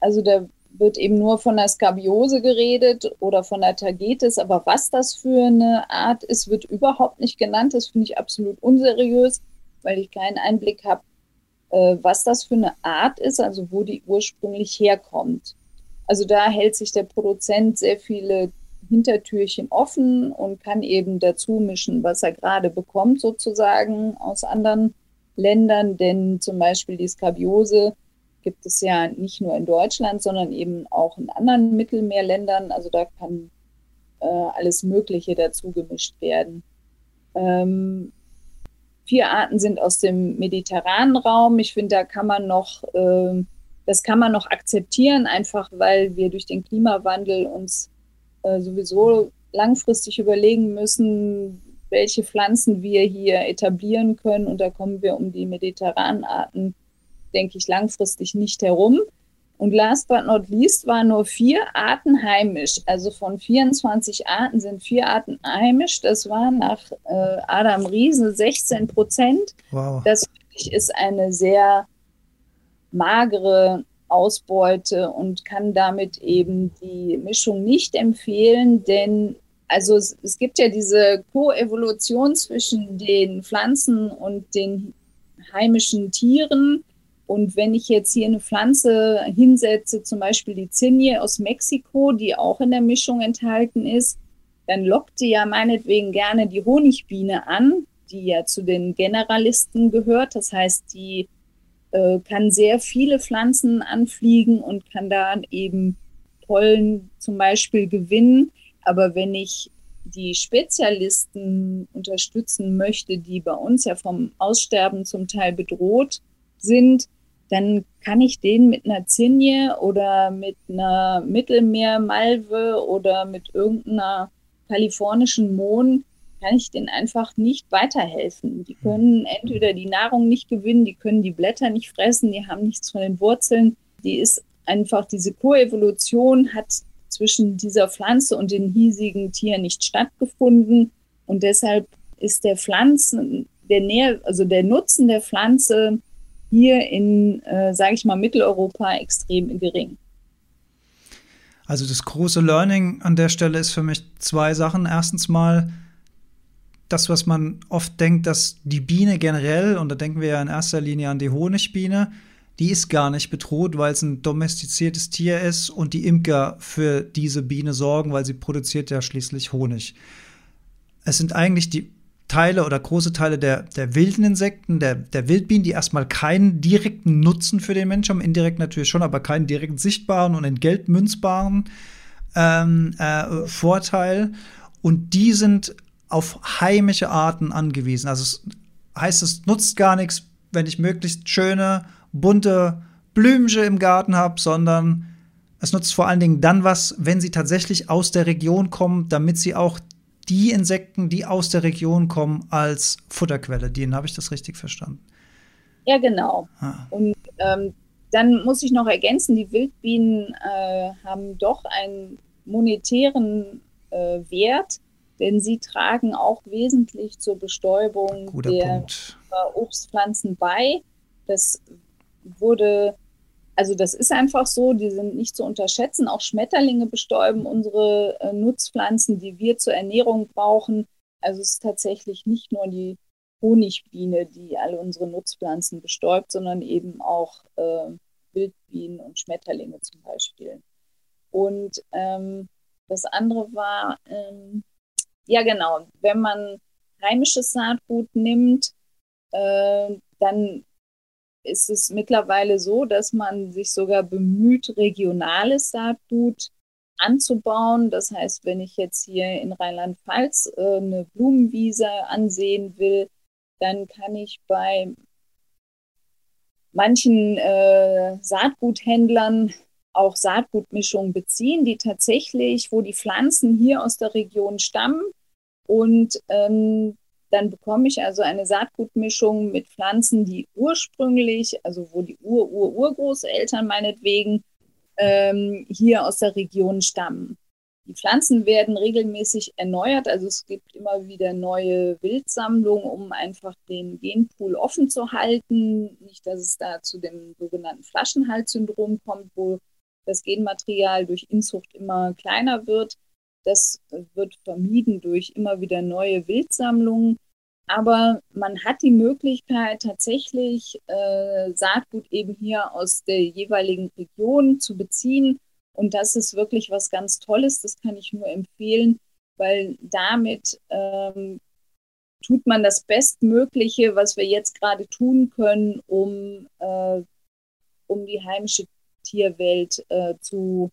Also da wird eben nur von der Skabiose geredet oder von der Tagetes, aber was das für eine Art ist, wird überhaupt nicht genannt. Das finde ich absolut unseriös, weil ich keinen Einblick habe, äh, was das für eine Art ist, also wo die ursprünglich herkommt. Also da hält sich der Produzent sehr viele Hintertürchen offen und kann eben dazu mischen, was er gerade bekommt, sozusagen aus anderen Ländern. Denn zum Beispiel die Skabiose gibt es ja nicht nur in Deutschland, sondern eben auch in anderen Mittelmeerländern. Also da kann äh, alles Mögliche dazu gemischt werden. Ähm, vier Arten sind aus dem mediterranen Raum. Ich finde, da kann man noch, äh, das kann man noch akzeptieren, einfach weil wir durch den Klimawandel uns äh, sowieso langfristig überlegen müssen, welche Pflanzen wir hier etablieren können. Und da kommen wir um die mediterranen Arten denke ich, langfristig nicht herum. Und last but not least waren nur vier Arten heimisch. Also von 24 Arten sind vier Arten heimisch. Das war nach äh, Adam Riese 16 Prozent. Wow. Das ist eine sehr magere Ausbeute und kann damit eben die Mischung nicht empfehlen, denn also es, es gibt ja diese Koevolution zwischen den Pflanzen und den heimischen Tieren. Und wenn ich jetzt hier eine Pflanze hinsetze, zum Beispiel die Zinnie aus Mexiko, die auch in der Mischung enthalten ist, dann lockt die ja meinetwegen gerne die Honigbiene an, die ja zu den Generalisten gehört. Das heißt, die äh, kann sehr viele Pflanzen anfliegen und kann da eben Pollen zum Beispiel gewinnen. Aber wenn ich die Spezialisten unterstützen möchte, die bei uns ja vom Aussterben zum Teil bedroht sind, dann kann ich den mit einer Zinje oder mit einer Mittelmeermalve oder mit irgendeiner kalifornischen Mohn, kann ich denen einfach nicht weiterhelfen. Die können entweder die Nahrung nicht gewinnen, die können die Blätter nicht fressen, die haben nichts von den Wurzeln. Die ist einfach, diese Koevolution hat zwischen dieser Pflanze und den hiesigen Tieren nicht stattgefunden. Und deshalb ist der Pflanzen, der Nähr, also der Nutzen der Pflanze hier in, äh, sage ich mal, Mitteleuropa extrem gering. Also das große Learning an der Stelle ist für mich zwei Sachen. Erstens mal das, was man oft denkt, dass die Biene generell, und da denken wir ja in erster Linie an die Honigbiene, die ist gar nicht bedroht, weil es ein domestiziertes Tier ist und die Imker für diese Biene sorgen, weil sie produziert ja schließlich Honig. Es sind eigentlich die Teile oder große Teile der, der wilden Insekten, der, der Wildbienen, die erstmal keinen direkten Nutzen für den Menschen haben, indirekt natürlich schon, aber keinen direkt sichtbaren und in Geld münzbaren ähm, äh, Vorteil. Und die sind auf heimische Arten angewiesen. Also es heißt, es nutzt gar nichts, wenn ich möglichst schöne, bunte Blümchen im Garten habe, sondern es nutzt vor allen Dingen dann was, wenn sie tatsächlich aus der Region kommen, damit sie auch die Insekten, die aus der Region kommen, als Futterquelle dienen. Habe ich das richtig verstanden? Ja, genau. Ah. Und ähm, dann muss ich noch ergänzen, die Wildbienen äh, haben doch einen monetären äh, Wert, denn sie tragen auch wesentlich zur Bestäubung Guter der Punkt. Obstpflanzen bei. Das wurde also das ist einfach so, die sind nicht zu unterschätzen. Auch Schmetterlinge bestäuben unsere äh, Nutzpflanzen, die wir zur Ernährung brauchen. Also es ist tatsächlich nicht nur die Honigbiene, die alle unsere Nutzpflanzen bestäubt, sondern eben auch äh, Wildbienen und Schmetterlinge zum Beispiel. Und ähm, das andere war, ähm, ja genau, wenn man heimisches Saatgut nimmt, äh, dann ist es mittlerweile so, dass man sich sogar bemüht, regionales Saatgut anzubauen. Das heißt, wenn ich jetzt hier in Rheinland-Pfalz äh, eine Blumenwiese ansehen will, dann kann ich bei manchen äh, Saatguthändlern auch Saatgutmischungen beziehen, die tatsächlich, wo die Pflanzen hier aus der Region stammen und ähm, dann bekomme ich also eine Saatgutmischung mit Pflanzen, die ursprünglich, also wo die Ur-Ur-Urgroßeltern meinetwegen ähm, hier aus der Region stammen. die Pflanzen werden regelmäßig erneuert, also es gibt immer wieder neue Wildsammlungen, um einfach den Genpool offen zu halten. Nicht, dass es da zu dem sogenannten Flaschenhalssyndrom kommt, wo das Genmaterial durch Inzucht immer kleiner wird. Das wird vermieden durch immer wieder neue Wildsammlungen. Aber man hat die Möglichkeit, tatsächlich äh, Saatgut eben hier aus der jeweiligen Region zu beziehen. Und das ist wirklich was ganz Tolles. Das kann ich nur empfehlen, weil damit ähm, tut man das Bestmögliche, was wir jetzt gerade tun können, um, äh, um die heimische Tierwelt äh, zu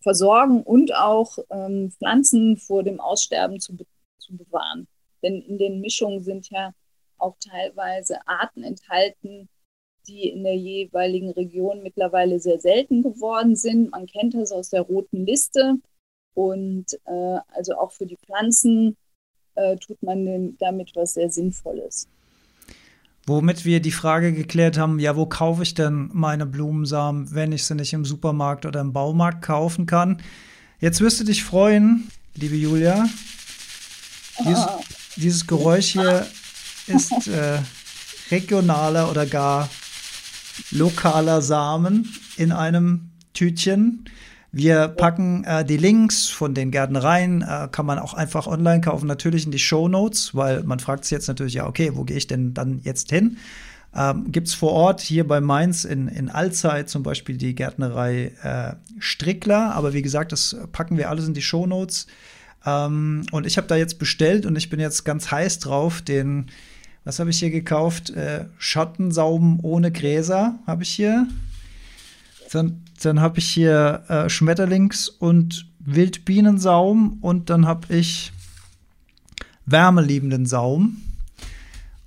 versorgen und auch ähm, Pflanzen vor dem Aussterben zu, be zu bewahren. Denn in den Mischungen sind ja auch teilweise Arten enthalten, die in der jeweiligen Region mittlerweile sehr selten geworden sind. Man kennt das aus der roten Liste. Und äh, also auch für die Pflanzen äh, tut man damit was sehr Sinnvolles. Womit wir die Frage geklärt haben, ja, wo kaufe ich denn meine Blumensamen, wenn ich sie nicht im Supermarkt oder im Baumarkt kaufen kann? Jetzt wirst du dich freuen, liebe Julia. Dies, ah. dieses Geräusch hier ist äh, regionaler oder gar lokaler Samen in einem Tütchen. Wir packen äh, die Links von den Gärtnereien, äh, kann man auch einfach online kaufen, natürlich in die Show Notes, weil man fragt sich jetzt natürlich, ja, okay, wo gehe ich denn dann jetzt hin? Ähm, Gibt es vor Ort hier bei Mainz in, in Allzeit zum Beispiel die Gärtnerei äh, Strickler, aber wie gesagt, das packen wir alles in die Show Notes. Ähm, und ich habe da jetzt bestellt und ich bin jetzt ganz heiß drauf, den, was habe ich hier gekauft? Äh, Schattensauben ohne Gräser habe ich hier. Dann dann habe ich hier äh, Schmetterlings- und Wildbienensaum und dann habe ich wärmeliebenden Saum.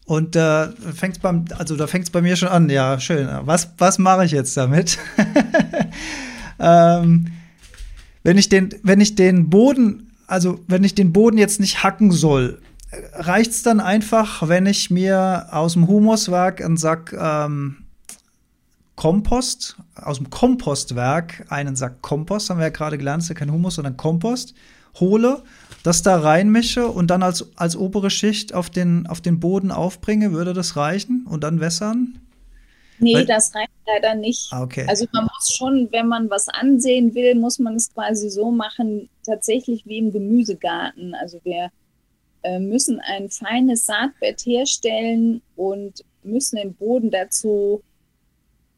Und da äh, fängt's beim, also da fängt es bei mir schon an. Ja, schön. Was, was mache ich jetzt damit? ähm, wenn ich den, wenn ich den Boden, also wenn ich den Boden jetzt nicht hacken soll, reicht es dann einfach, wenn ich mir aus dem Humuswerk einen Sack ähm, Kompost, aus dem Kompostwerk einen Sack Kompost, haben wir ja gerade gelernt, ist ja kein Humus, sondern Kompost, hole, das da reinmische und dann als, als obere Schicht auf den, auf den Boden aufbringe, würde das reichen und dann wässern? Nee, Weil, das reicht leider nicht. Ah, okay. Also man muss schon, wenn man was ansehen will, muss man es quasi so machen, tatsächlich wie im Gemüsegarten. Also wir äh, müssen ein feines Saatbett herstellen und müssen den Boden dazu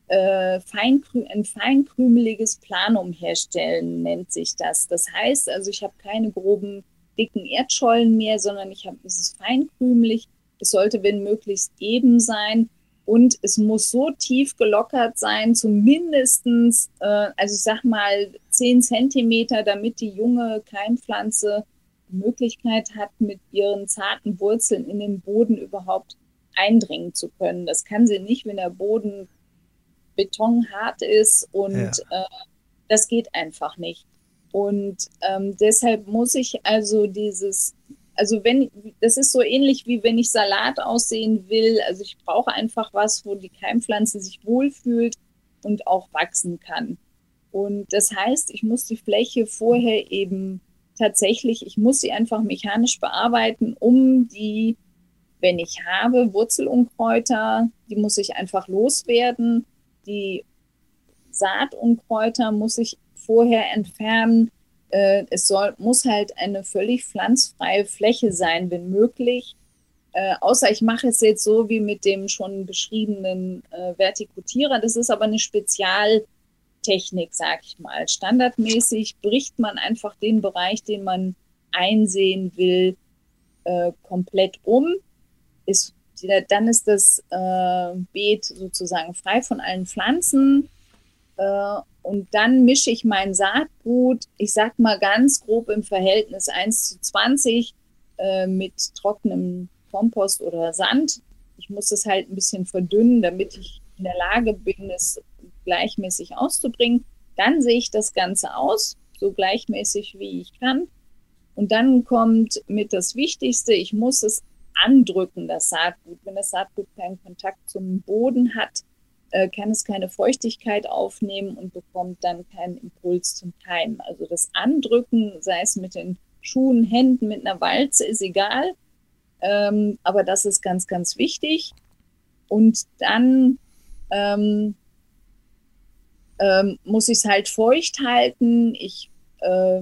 äh, feinkrü ein feinkrümeliges Planum herstellen, nennt sich das. Das heißt also, ich habe keine groben, dicken Erdschollen mehr, sondern ich habe, es ist feinkrümelig. Es sollte, wenn möglichst eben sein. Und es muss so tief gelockert sein, zumindestens, äh, also ich sag mal, 10 Zentimeter, damit die junge Keimpflanze die Möglichkeit hat, mit ihren zarten Wurzeln in den Boden überhaupt eindringen zu können. Das kann sie nicht, wenn der Boden betonhart ist und ja. äh, das geht einfach nicht. Und ähm, deshalb muss ich also dieses, also wenn, das ist so ähnlich wie wenn ich Salat aussehen will. Also ich brauche einfach was, wo die Keimpflanze sich wohlfühlt und auch wachsen kann. Und das heißt, ich muss die Fläche vorher eben tatsächlich, ich muss sie einfach mechanisch bearbeiten, um die, wenn ich habe, Wurzelunkräuter, die muss ich einfach loswerden die Saatunkräuter muss ich vorher entfernen. Äh, es soll, muss halt eine völlig pflanzfreie Fläche sein, wenn möglich. Äh, außer ich mache es jetzt so wie mit dem schon beschriebenen äh, Vertikutierer. Das ist aber eine Spezialtechnik, sag ich mal. Standardmäßig bricht man einfach den Bereich, den man einsehen will, äh, komplett um. Ist dann ist das äh, Beet sozusagen frei von allen Pflanzen. Äh, und dann mische ich mein Saatgut, ich sag mal ganz grob im Verhältnis 1 zu 20 äh, mit trockenem Kompost oder Sand. Ich muss es halt ein bisschen verdünnen, damit ich in der Lage bin, es gleichmäßig auszubringen. Dann sehe ich das Ganze aus, so gleichmäßig wie ich kann. Und dann kommt mit das Wichtigste, ich muss es andrücken, das Saatgut. Wenn das Saatgut keinen Kontakt zum Boden hat, äh, kann es keine Feuchtigkeit aufnehmen und bekommt dann keinen Impuls zum Keimen. Also das Andrücken, sei es mit den Schuhen, Händen, mit einer Walze, ist egal. Ähm, aber das ist ganz, ganz wichtig. Und dann ähm, ähm, muss ich es halt feucht halten. Ich äh,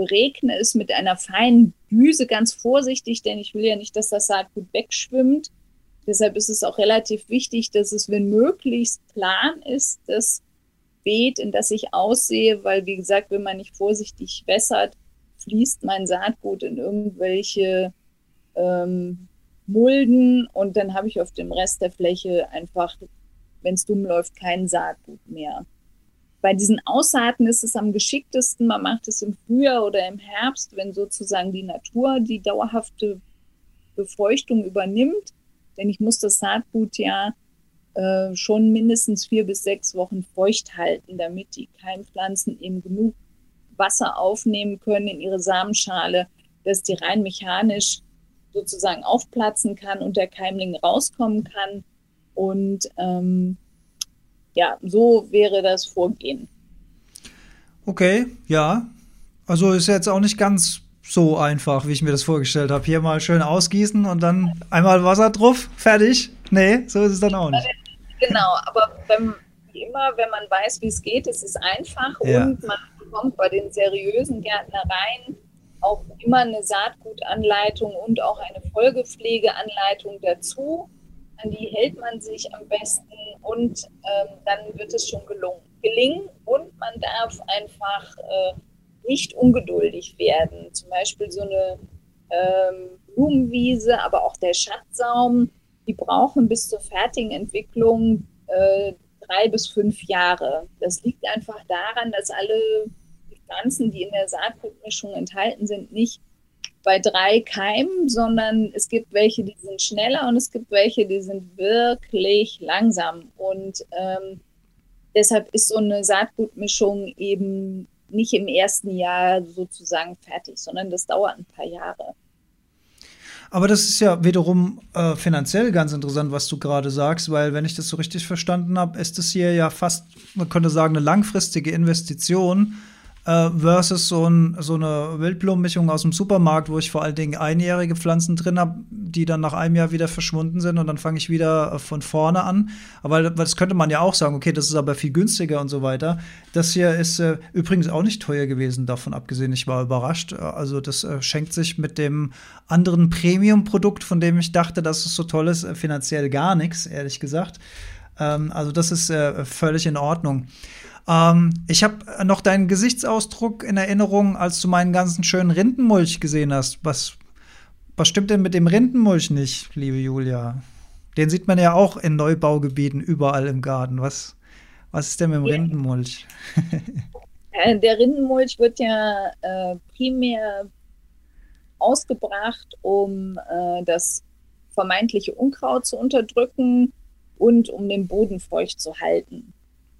beregne es mit einer feinen Düse ganz vorsichtig, denn ich will ja nicht, dass das Saatgut wegschwimmt. Deshalb ist es auch relativ wichtig, dass es, wenn möglichst plan ist, das Beet, in das ich aussehe, weil, wie gesagt, wenn man nicht vorsichtig wässert, fließt mein Saatgut in irgendwelche ähm, Mulden und dann habe ich auf dem Rest der Fläche einfach, wenn es dumm läuft, kein Saatgut mehr. Bei diesen Aussaaten ist es am geschicktesten, man macht es im Frühjahr oder im Herbst, wenn sozusagen die Natur die dauerhafte Befeuchtung übernimmt. Denn ich muss das Saatgut ja äh, schon mindestens vier bis sechs Wochen feucht halten, damit die Keimpflanzen eben genug Wasser aufnehmen können in ihre Samenschale, dass die rein mechanisch sozusagen aufplatzen kann und der Keimling rauskommen kann. Und ähm, ja, so wäre das Vorgehen. Okay, ja. Also ist jetzt auch nicht ganz so einfach, wie ich mir das vorgestellt habe. Hier mal schön ausgießen und dann einmal Wasser drauf, fertig. Nee, so ist es dann auch nicht. Genau, aber wenn, wie immer, wenn man weiß, wie es geht, ist es einfach ja. und man bekommt bei den seriösen Gärtnereien auch immer eine Saatgutanleitung und auch eine Folgepflegeanleitung dazu an die hält man sich am besten und ähm, dann wird es schon gelungen, gelingen. Und man darf einfach äh, nicht ungeduldig werden. Zum Beispiel so eine ähm, Blumenwiese, aber auch der Schattsaum, die brauchen bis zur fertigen Entwicklung äh, drei bis fünf Jahre. Das liegt einfach daran, dass alle Pflanzen, die in der Saatgutmischung enthalten sind, nicht bei drei Keimen, sondern es gibt welche, die sind schneller und es gibt welche, die sind wirklich langsam. Und ähm, deshalb ist so eine Saatgutmischung eben nicht im ersten Jahr sozusagen fertig, sondern das dauert ein paar Jahre. Aber das ist ja wiederum äh, finanziell ganz interessant, was du gerade sagst, weil wenn ich das so richtig verstanden habe, ist das hier ja fast, man könnte sagen, eine langfristige Investition äh, versus so, ein, so eine Wildblumenmischung aus dem Supermarkt, wo ich vor allen Dingen einjährige Pflanzen drin habe, die dann nach einem Jahr wieder verschwunden sind und dann fange ich wieder äh, von vorne an. Aber das könnte man ja auch sagen, okay, das ist aber viel günstiger und so weiter. Das hier ist äh, übrigens auch nicht teuer gewesen, davon abgesehen. Ich war überrascht. Also das äh, schenkt sich mit dem anderen Premium-Produkt, von dem ich dachte, dass es so toll ist, äh, finanziell gar nichts, ehrlich gesagt. Ähm, also das ist äh, völlig in Ordnung. Ähm, ich habe noch deinen Gesichtsausdruck in Erinnerung, als du meinen ganzen schönen Rindenmulch gesehen hast. Was, was stimmt denn mit dem Rindenmulch nicht, liebe Julia? Den sieht man ja auch in Neubaugebieten überall im Garten. Was, was ist denn mit dem ja. Rindenmulch? Äh, der Rindenmulch wird ja äh, primär ausgebracht, um äh, das vermeintliche Unkraut zu unterdrücken und um den Boden feucht zu halten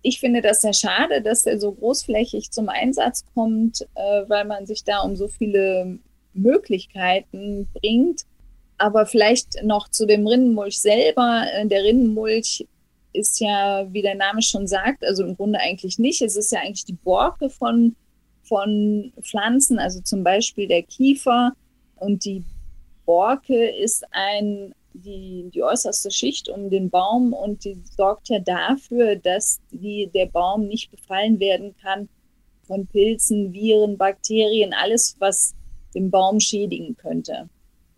ich finde das sehr schade, dass er so großflächig zum Einsatz kommt, äh, weil man sich da um so viele Möglichkeiten bringt. Aber vielleicht noch zu dem Rinnenmulch selber. Äh, der Rinnenmulch ist ja, wie der Name schon sagt, also im Grunde eigentlich nicht. Es ist ja eigentlich die Borke von, von Pflanzen, also zum Beispiel der Kiefer. Und die Borke ist ein die, die äußerste Schicht um den Baum und die sorgt ja dafür, dass die, der Baum nicht befallen werden kann von Pilzen, Viren, Bakterien, alles, was den Baum schädigen könnte.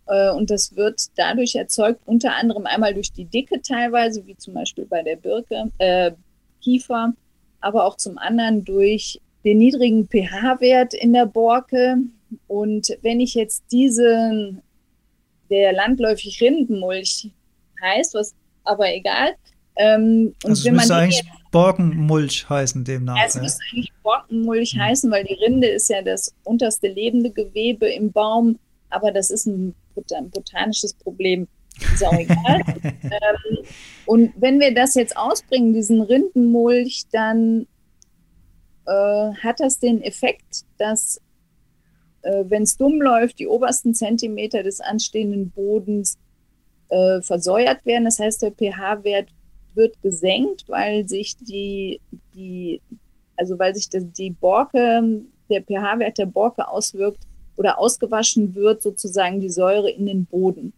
Äh, und das wird dadurch erzeugt, unter anderem einmal durch die Dicke teilweise, wie zum Beispiel bei der Birke, äh, Kiefer, aber auch zum anderen durch den niedrigen pH-Wert in der Borke. Und wenn ich jetzt diesen der landläufig Rindenmulch heißt, was aber egal. Ähm, und also wenn man eigentlich Borkenmulch heißen demnach. Ja, es müsste eigentlich Borkenmulch mhm. heißen, weil die Rinde ist ja das unterste lebende Gewebe im Baum, aber das ist ein, ein botanisches Problem. Ist auch egal. ähm, und wenn wir das jetzt ausbringen, diesen Rindenmulch, dann äh, hat das den Effekt, dass äh, wenn es dumm läuft, die obersten Zentimeter des anstehenden Bodens äh, versäuert werden. Das heißt, der pH-Wert wird gesenkt, weil sich die, die also weil sich die Borke, der pH-Wert der Borke auswirkt oder ausgewaschen wird, sozusagen die Säure in den Boden.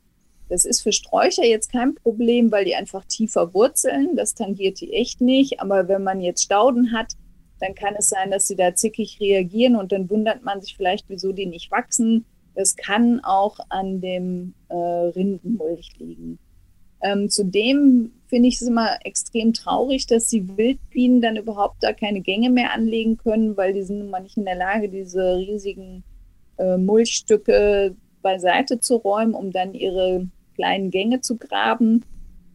Das ist für Sträucher jetzt kein Problem, weil die einfach tiefer wurzeln. Das tangiert die echt nicht. Aber wenn man jetzt Stauden hat, dann kann es sein, dass sie da zickig reagieren und dann wundert man sich vielleicht, wieso die nicht wachsen. Das kann auch an dem äh, Rindenmulch liegen. Ähm, zudem finde ich es immer extrem traurig, dass die Wildbienen dann überhaupt da keine Gänge mehr anlegen können, weil die sind nun mal nicht in der Lage, diese riesigen äh, Mulchstücke beiseite zu räumen, um dann ihre kleinen Gänge zu graben.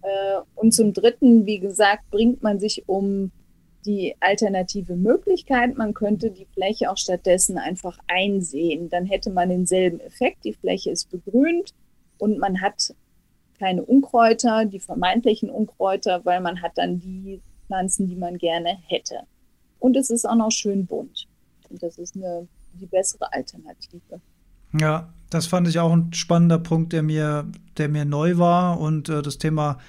Äh, und zum Dritten, wie gesagt, bringt man sich um die alternative Möglichkeit. Man könnte die Fläche auch stattdessen einfach einsehen. Dann hätte man denselben Effekt. Die Fläche ist begrünt und man hat keine Unkräuter, die vermeintlichen Unkräuter, weil man hat dann die Pflanzen, die man gerne hätte. Und es ist auch noch schön bunt. Und das ist eine, die bessere Alternative. Ja, das fand ich auch ein spannender Punkt, der mir, der mir neu war. Und äh, das Thema,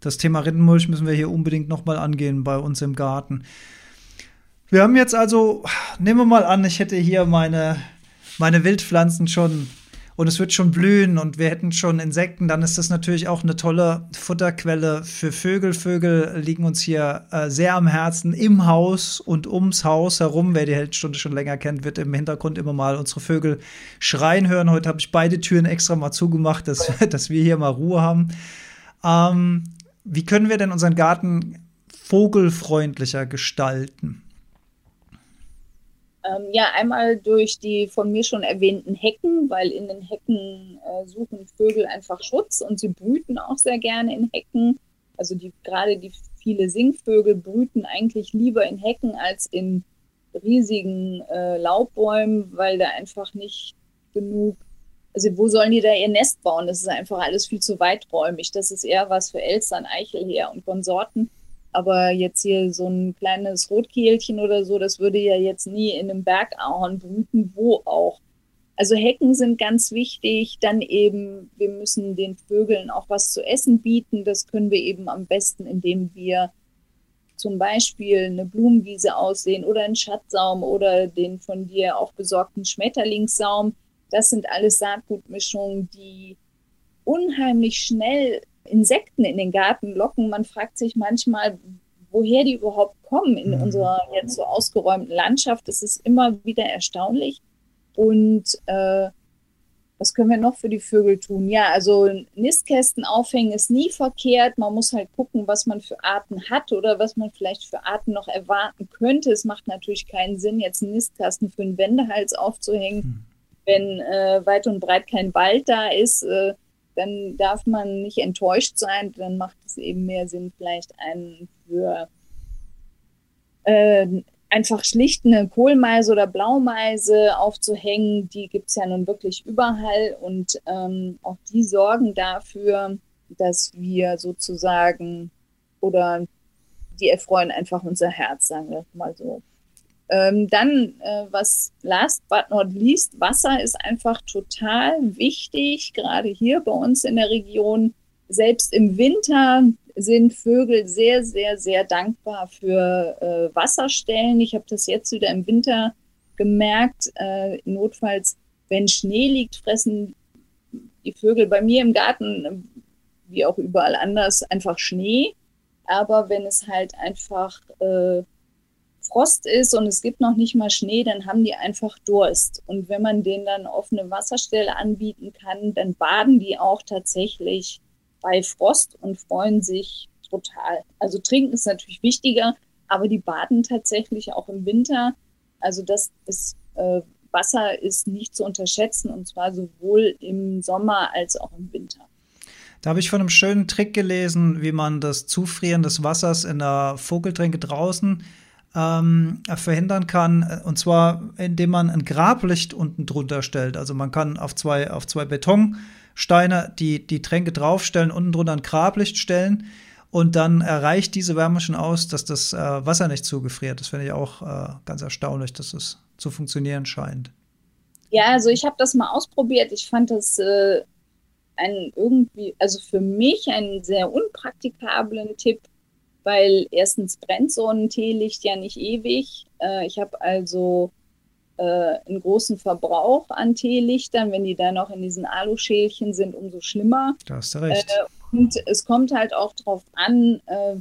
das Thema Rindenmulch müssen wir hier unbedingt nochmal angehen bei uns im Garten. Wir haben jetzt also, nehmen wir mal an, ich hätte hier meine, meine Wildpflanzen schon und es wird schon blühen und wir hätten schon Insekten, dann ist das natürlich auch eine tolle Futterquelle für Vögel. Vögel liegen uns hier äh, sehr am Herzen im Haus und ums Haus herum. Wer die Heldstunde schon länger kennt, wird im Hintergrund immer mal unsere Vögel schreien hören. Heute habe ich beide Türen extra mal zugemacht, dass, dass wir hier mal Ruhe haben. Ähm, wie können wir denn unseren Garten vogelfreundlicher gestalten? Ähm, ja, einmal durch die von mir schon erwähnten Hecken, weil in den Hecken äh, suchen Vögel einfach Schutz und sie brüten auch sehr gerne in Hecken. Also die, gerade die viele Singvögel brüten eigentlich lieber in Hecken als in riesigen äh, Laubbäumen, weil da einfach nicht genug, also wo sollen die da ihr Nest bauen? Das ist einfach alles viel zu weiträumig. Das ist eher was für Elstern, Eichelheer und Konsorten. Aber jetzt hier so ein kleines Rotkehlchen oder so, das würde ja jetzt nie in einem Bergahorn brüten, wo auch. Also Hecken sind ganz wichtig. Dann eben, wir müssen den Vögeln auch was zu essen bieten. Das können wir eben am besten, indem wir zum Beispiel eine Blumenwiese aussehen oder einen Schatzsaum oder den von dir auch besorgten Schmetterlingssaum. Das sind alles Saatgutmischungen, die unheimlich schnell Insekten in den Garten locken. Man fragt sich manchmal, woher die überhaupt kommen in mhm. unserer jetzt so ausgeräumten Landschaft. Das ist immer wieder erstaunlich. Und äh, was können wir noch für die Vögel tun? Ja, also Nistkästen aufhängen ist nie verkehrt. Man muss halt gucken, was man für Arten hat oder was man vielleicht für Arten noch erwarten könnte. Es macht natürlich keinen Sinn, jetzt einen Nistkasten für einen Wendehals aufzuhängen, mhm. Wenn äh, weit und breit kein Wald da ist. Äh, dann darf man nicht enttäuscht sein. Dann macht es eben mehr Sinn, vielleicht einen für äh, einfach schlicht eine Kohlmeise oder Blaumeise aufzuhängen. Die gibt es ja nun wirklich überall und ähm, auch die sorgen dafür, dass wir sozusagen oder die erfreuen einfach unser Herz, sagen wir mal so. Ähm, dann, äh, was last but not least, Wasser ist einfach total wichtig, gerade hier bei uns in der Region. Selbst im Winter sind Vögel sehr, sehr, sehr dankbar für äh, Wasserstellen. Ich habe das jetzt wieder im Winter gemerkt. Äh, notfalls, wenn Schnee liegt, fressen die Vögel bei mir im Garten, wie auch überall anders, einfach Schnee. Aber wenn es halt einfach äh, Frost ist und es gibt noch nicht mal Schnee, dann haben die einfach Durst. Und wenn man denen dann offene Wasserstelle anbieten kann, dann baden die auch tatsächlich bei Frost und freuen sich total. Also trinken ist natürlich wichtiger, aber die baden tatsächlich auch im Winter. Also das ist äh, Wasser ist nicht zu unterschätzen und zwar sowohl im Sommer als auch im Winter. Da habe ich von einem schönen Trick gelesen, wie man das Zufrieren des Wassers in der Vogeltränke draußen ähm, verhindern kann. Und zwar, indem man ein Grablicht unten drunter stellt. Also man kann auf zwei, auf zwei Betonsteine die, die Tränke draufstellen, unten drunter ein Grablicht stellen. Und dann erreicht diese Wärme schon aus, dass das äh, Wasser nicht zugefriert. Das finde ich auch äh, ganz erstaunlich, dass es zu funktionieren scheint. Ja, also ich habe das mal ausprobiert. Ich fand das äh, ein irgendwie, also für mich einen sehr unpraktikablen Tipp, weil erstens brennt so ein Teelicht ja nicht ewig. Äh, ich habe also äh, einen großen Verbrauch an Teelichtern. Wenn die dann noch in diesen Aluschälchen sind, umso schlimmer. Da hast du recht. Äh, und es kommt halt auch darauf an, äh,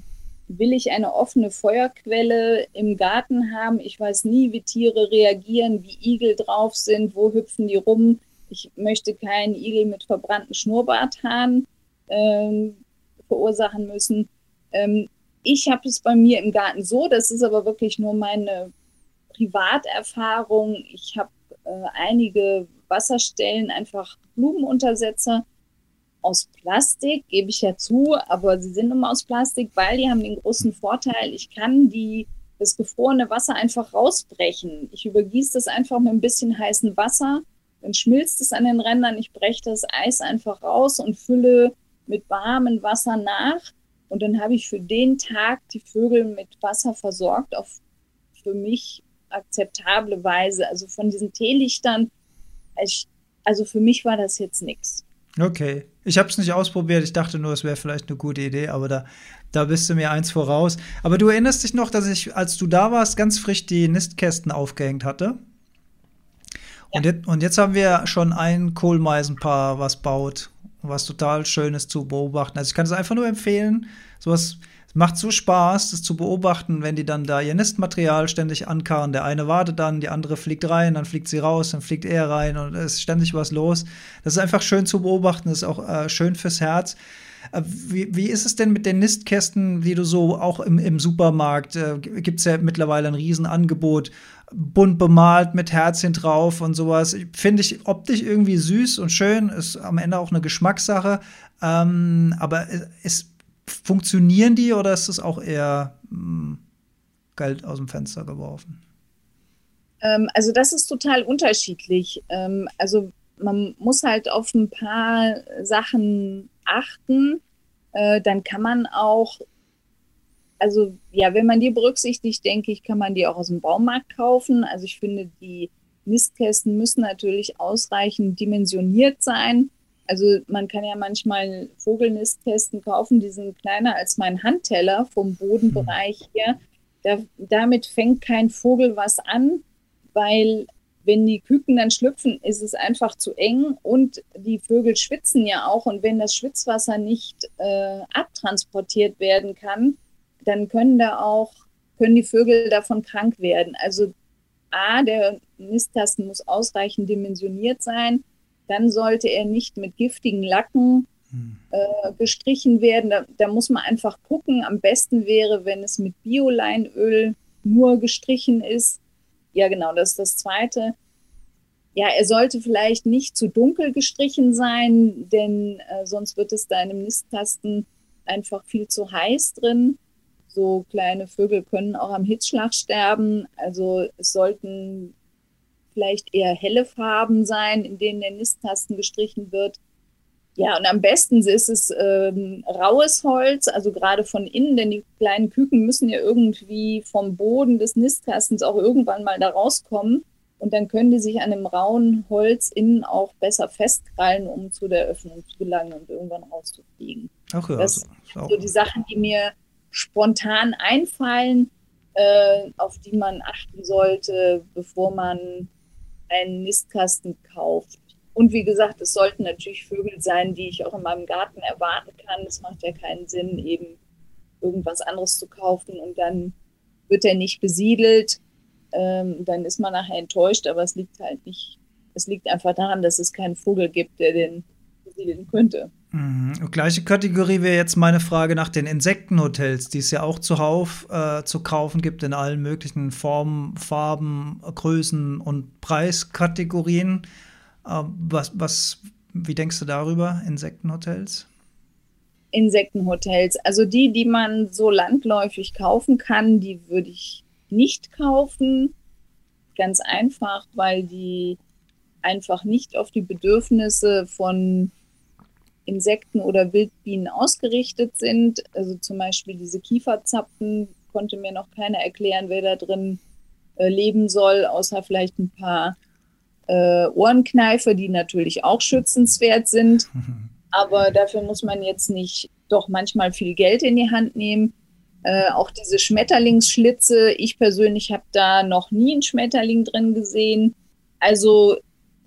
will ich eine offene Feuerquelle im Garten haben. Ich weiß nie, wie Tiere reagieren, wie Igel drauf sind, wo hüpfen die rum. Ich möchte keinen Igel mit verbrannten Schnurrbarthaaren ähm, verursachen müssen. Ähm, ich habe es bei mir im Garten so, das ist aber wirklich nur meine Privaterfahrung. Ich habe äh, einige Wasserstellen, einfach Blumenuntersetzer aus Plastik, gebe ich ja zu, aber sie sind immer aus Plastik, weil die haben den großen Vorteil, ich kann die, das gefrorene Wasser einfach rausbrechen. Ich übergieße das einfach mit ein bisschen heißem Wasser, dann schmilzt es an den Rändern, ich breche das Eis einfach raus und fülle mit warmem Wasser nach. Und dann habe ich für den Tag die Vögel mit Wasser versorgt, auf für mich akzeptable Weise. Also von diesen Teelichtern, also für mich war das jetzt nichts. Okay. Ich habe es nicht ausprobiert. Ich dachte nur, es wäre vielleicht eine gute Idee, aber da, da bist du mir eins voraus. Aber du erinnerst dich noch, dass ich, als du da warst, ganz frisch die Nistkästen aufgehängt hatte? Ja. Und, jetzt, und jetzt haben wir schon ein Kohlmeisenpaar, was baut, was total schön ist zu beobachten. Also ich kann es einfach nur empfehlen. Sowas macht so Spaß, das zu beobachten, wenn die dann da ihr Nistmaterial ständig ankarren. Der eine wartet dann, die andere fliegt rein, dann fliegt sie raus, dann fliegt er rein und es ist ständig was los. Das ist einfach schön zu beobachten, das ist auch äh, schön fürs Herz. Äh, wie, wie, ist es denn mit den Nistkästen, die du so auch im, im Supermarkt, äh, gibt es ja mittlerweile ein Riesenangebot, bunt bemalt mit Herzchen drauf und sowas. Finde ich optisch irgendwie süß und schön, ist am Ende auch eine Geschmackssache. Ähm, aber es funktionieren die oder ist es auch eher mh, hm, Geld aus dem Fenster geworfen? Ähm, also das ist total unterschiedlich. Ähm, also man muss halt auf ein paar Sachen achten. Äh, dann kann man auch, also ja, wenn man die berücksichtigt, denke ich, kann man die auch aus dem Baumarkt kaufen. Also ich finde, die Nistkästen müssen natürlich ausreichend dimensioniert sein. Also man kann ja manchmal Vogelnistkästen kaufen, die sind kleiner als mein Handteller vom Bodenbereich her. Da, damit fängt kein Vogel was an, weil wenn die Küken dann schlüpfen, ist es einfach zu eng und die Vögel schwitzen ja auch. Und wenn das Schwitzwasser nicht äh, abtransportiert werden kann, dann können da auch, können die Vögel davon krank werden. Also A, der Nistkasten muss ausreichend dimensioniert sein dann sollte er nicht mit giftigen Lacken hm. äh, gestrichen werden. Da, da, muss man einfach gucken. Am besten wäre, wenn es mit Bioleinöl nur gestrichen ist. Ja, genau, das ist das Zweite. Ja, er sollte vielleicht nicht zu dunkel gestrichen sein, denn äh, sonst wird es da in einem Nistkasten einfach viel zu heiß drin. So kleine Vögel können auch am Hitzschlag sterben. Also es sollten vielleicht eher helle Farben sein, in denen der Nistkasten gestrichen wird. Ja, und am besten ist es ähm, raues Holz, also gerade von innen, denn die kleinen Küken müssen ja irgendwie vom Boden des Nistkastens auch irgendwann mal da rauskommen. Und dann können die sich an dem rauen Holz innen auch besser festkrallen, um zu der Öffnung zu gelangen und irgendwann rauszufliegen. Ach ja, das sind so die Sachen, die mir spontan einfallen, äh, auf die man achten sollte, bevor man einen Nistkasten kauft. Und wie gesagt, es sollten natürlich Vögel sein, die ich auch in meinem Garten erwarten kann. Es macht ja keinen Sinn, eben irgendwas anderes zu kaufen und dann wird er nicht besiedelt. Ähm, dann ist man nachher enttäuscht, aber es liegt halt nicht, es liegt einfach daran, dass es keinen Vogel gibt, der den besiedeln könnte. Mhm. Gleiche Kategorie wäre jetzt meine Frage nach den Insektenhotels, die es ja auch zuhauf äh, zu kaufen gibt in allen möglichen Formen, Farben, Größen und Preiskategorien. Äh, was, was, wie denkst du darüber, Insektenhotels? Insektenhotels, also die, die man so landläufig kaufen kann, die würde ich nicht kaufen. Ganz einfach, weil die einfach nicht auf die Bedürfnisse von Insekten oder Wildbienen ausgerichtet sind. Also zum Beispiel diese Kieferzapfen konnte mir noch keiner erklären, wer da drin äh, leben soll, außer vielleicht ein paar äh, Ohrenkneifer, die natürlich auch schützenswert sind. Aber dafür muss man jetzt nicht doch manchmal viel Geld in die Hand nehmen. Äh, auch diese Schmetterlingsschlitze. Ich persönlich habe da noch nie einen Schmetterling drin gesehen. Also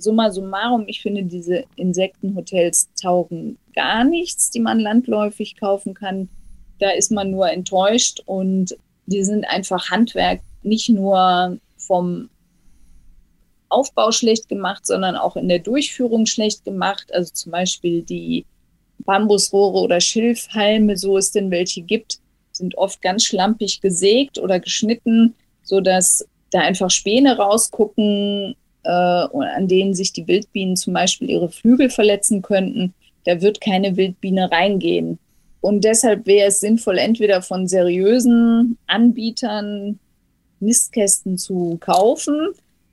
summa summarum, ich finde, diese Insektenhotels taugen gar nichts, die man landläufig kaufen kann. Da ist man nur enttäuscht und die sind einfach Handwerk nicht nur vom Aufbau schlecht gemacht, sondern auch in der Durchführung schlecht gemacht. Also zum Beispiel die Bambusrohre oder Schilfhalme, so es denn welche gibt, sind oft ganz schlampig gesägt oder geschnitten, sodass da einfach Späne rausgucken, äh, an denen sich die Wildbienen zum Beispiel ihre Flügel verletzen könnten. Da wird keine Wildbiene reingehen. Und deshalb wäre es sinnvoll, entweder von seriösen Anbietern Nistkästen zu kaufen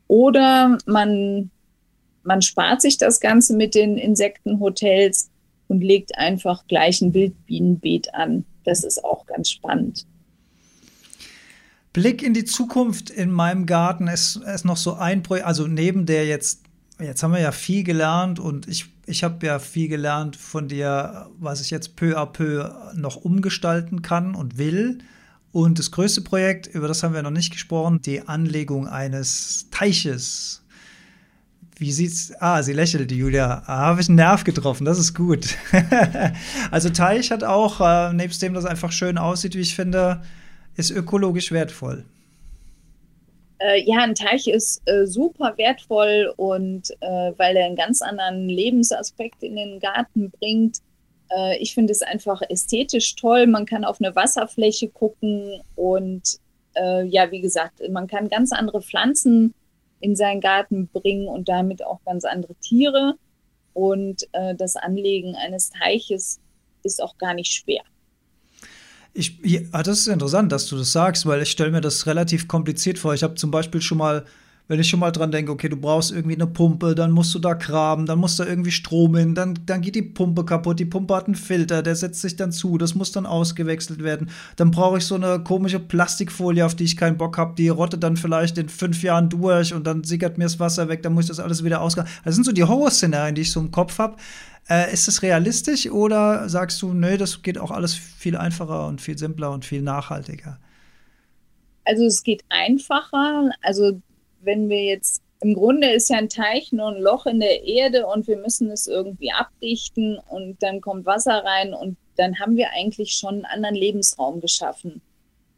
oder man, man spart sich das Ganze mit den Insektenhotels und legt einfach gleich ein Wildbienenbeet an. Das ist auch ganz spannend. Blick in die Zukunft in meinem Garten ist, ist noch so ein Projekt, also neben der jetzt, jetzt haben wir ja viel gelernt und ich, ich habe ja viel gelernt von dir, was ich jetzt peu à peu noch umgestalten kann und will. Und das größte Projekt, über das haben wir noch nicht gesprochen, die Anlegung eines Teiches. Wie sieht's? Ah, sie lächelt, Julia. Ah, habe ich einen Nerv getroffen, das ist gut. also Teich hat auch, äh, nebst dem das einfach schön aussieht, wie ich finde, ist ökologisch wertvoll. Äh, ja, ein Teich ist äh, super wertvoll und äh, weil er einen ganz anderen Lebensaspekt in den Garten bringt. Äh, ich finde es einfach ästhetisch toll. Man kann auf eine Wasserfläche gucken und äh, ja, wie gesagt, man kann ganz andere Pflanzen in seinen Garten bringen und damit auch ganz andere Tiere. Und äh, das Anlegen eines Teiches ist auch gar nicht schwer. Ich, ja, das ist interessant, dass du das sagst, weil ich stelle mir das relativ kompliziert vor. Ich habe zum Beispiel schon mal, wenn ich schon mal dran denke, okay, du brauchst irgendwie eine Pumpe, dann musst du da graben, dann muss da irgendwie Strom hin, dann, dann geht die Pumpe kaputt, die Pumpe hat einen Filter, der setzt sich dann zu, das muss dann ausgewechselt werden. Dann brauche ich so eine komische Plastikfolie, auf die ich keinen Bock habe, die rottet dann vielleicht in fünf Jahren durch und dann sickert mir das Wasser weg, dann muss ich das alles wieder ausgraben. Das sind so die Horrorszenarien, die ich so im Kopf habe. Äh, ist es realistisch oder sagst du, nö, das geht auch alles viel einfacher und viel simpler und viel nachhaltiger? Also es geht einfacher. Also wenn wir jetzt, im Grunde ist ja ein Teich nur ein Loch in der Erde und wir müssen es irgendwie abdichten und dann kommt Wasser rein und dann haben wir eigentlich schon einen anderen Lebensraum geschaffen.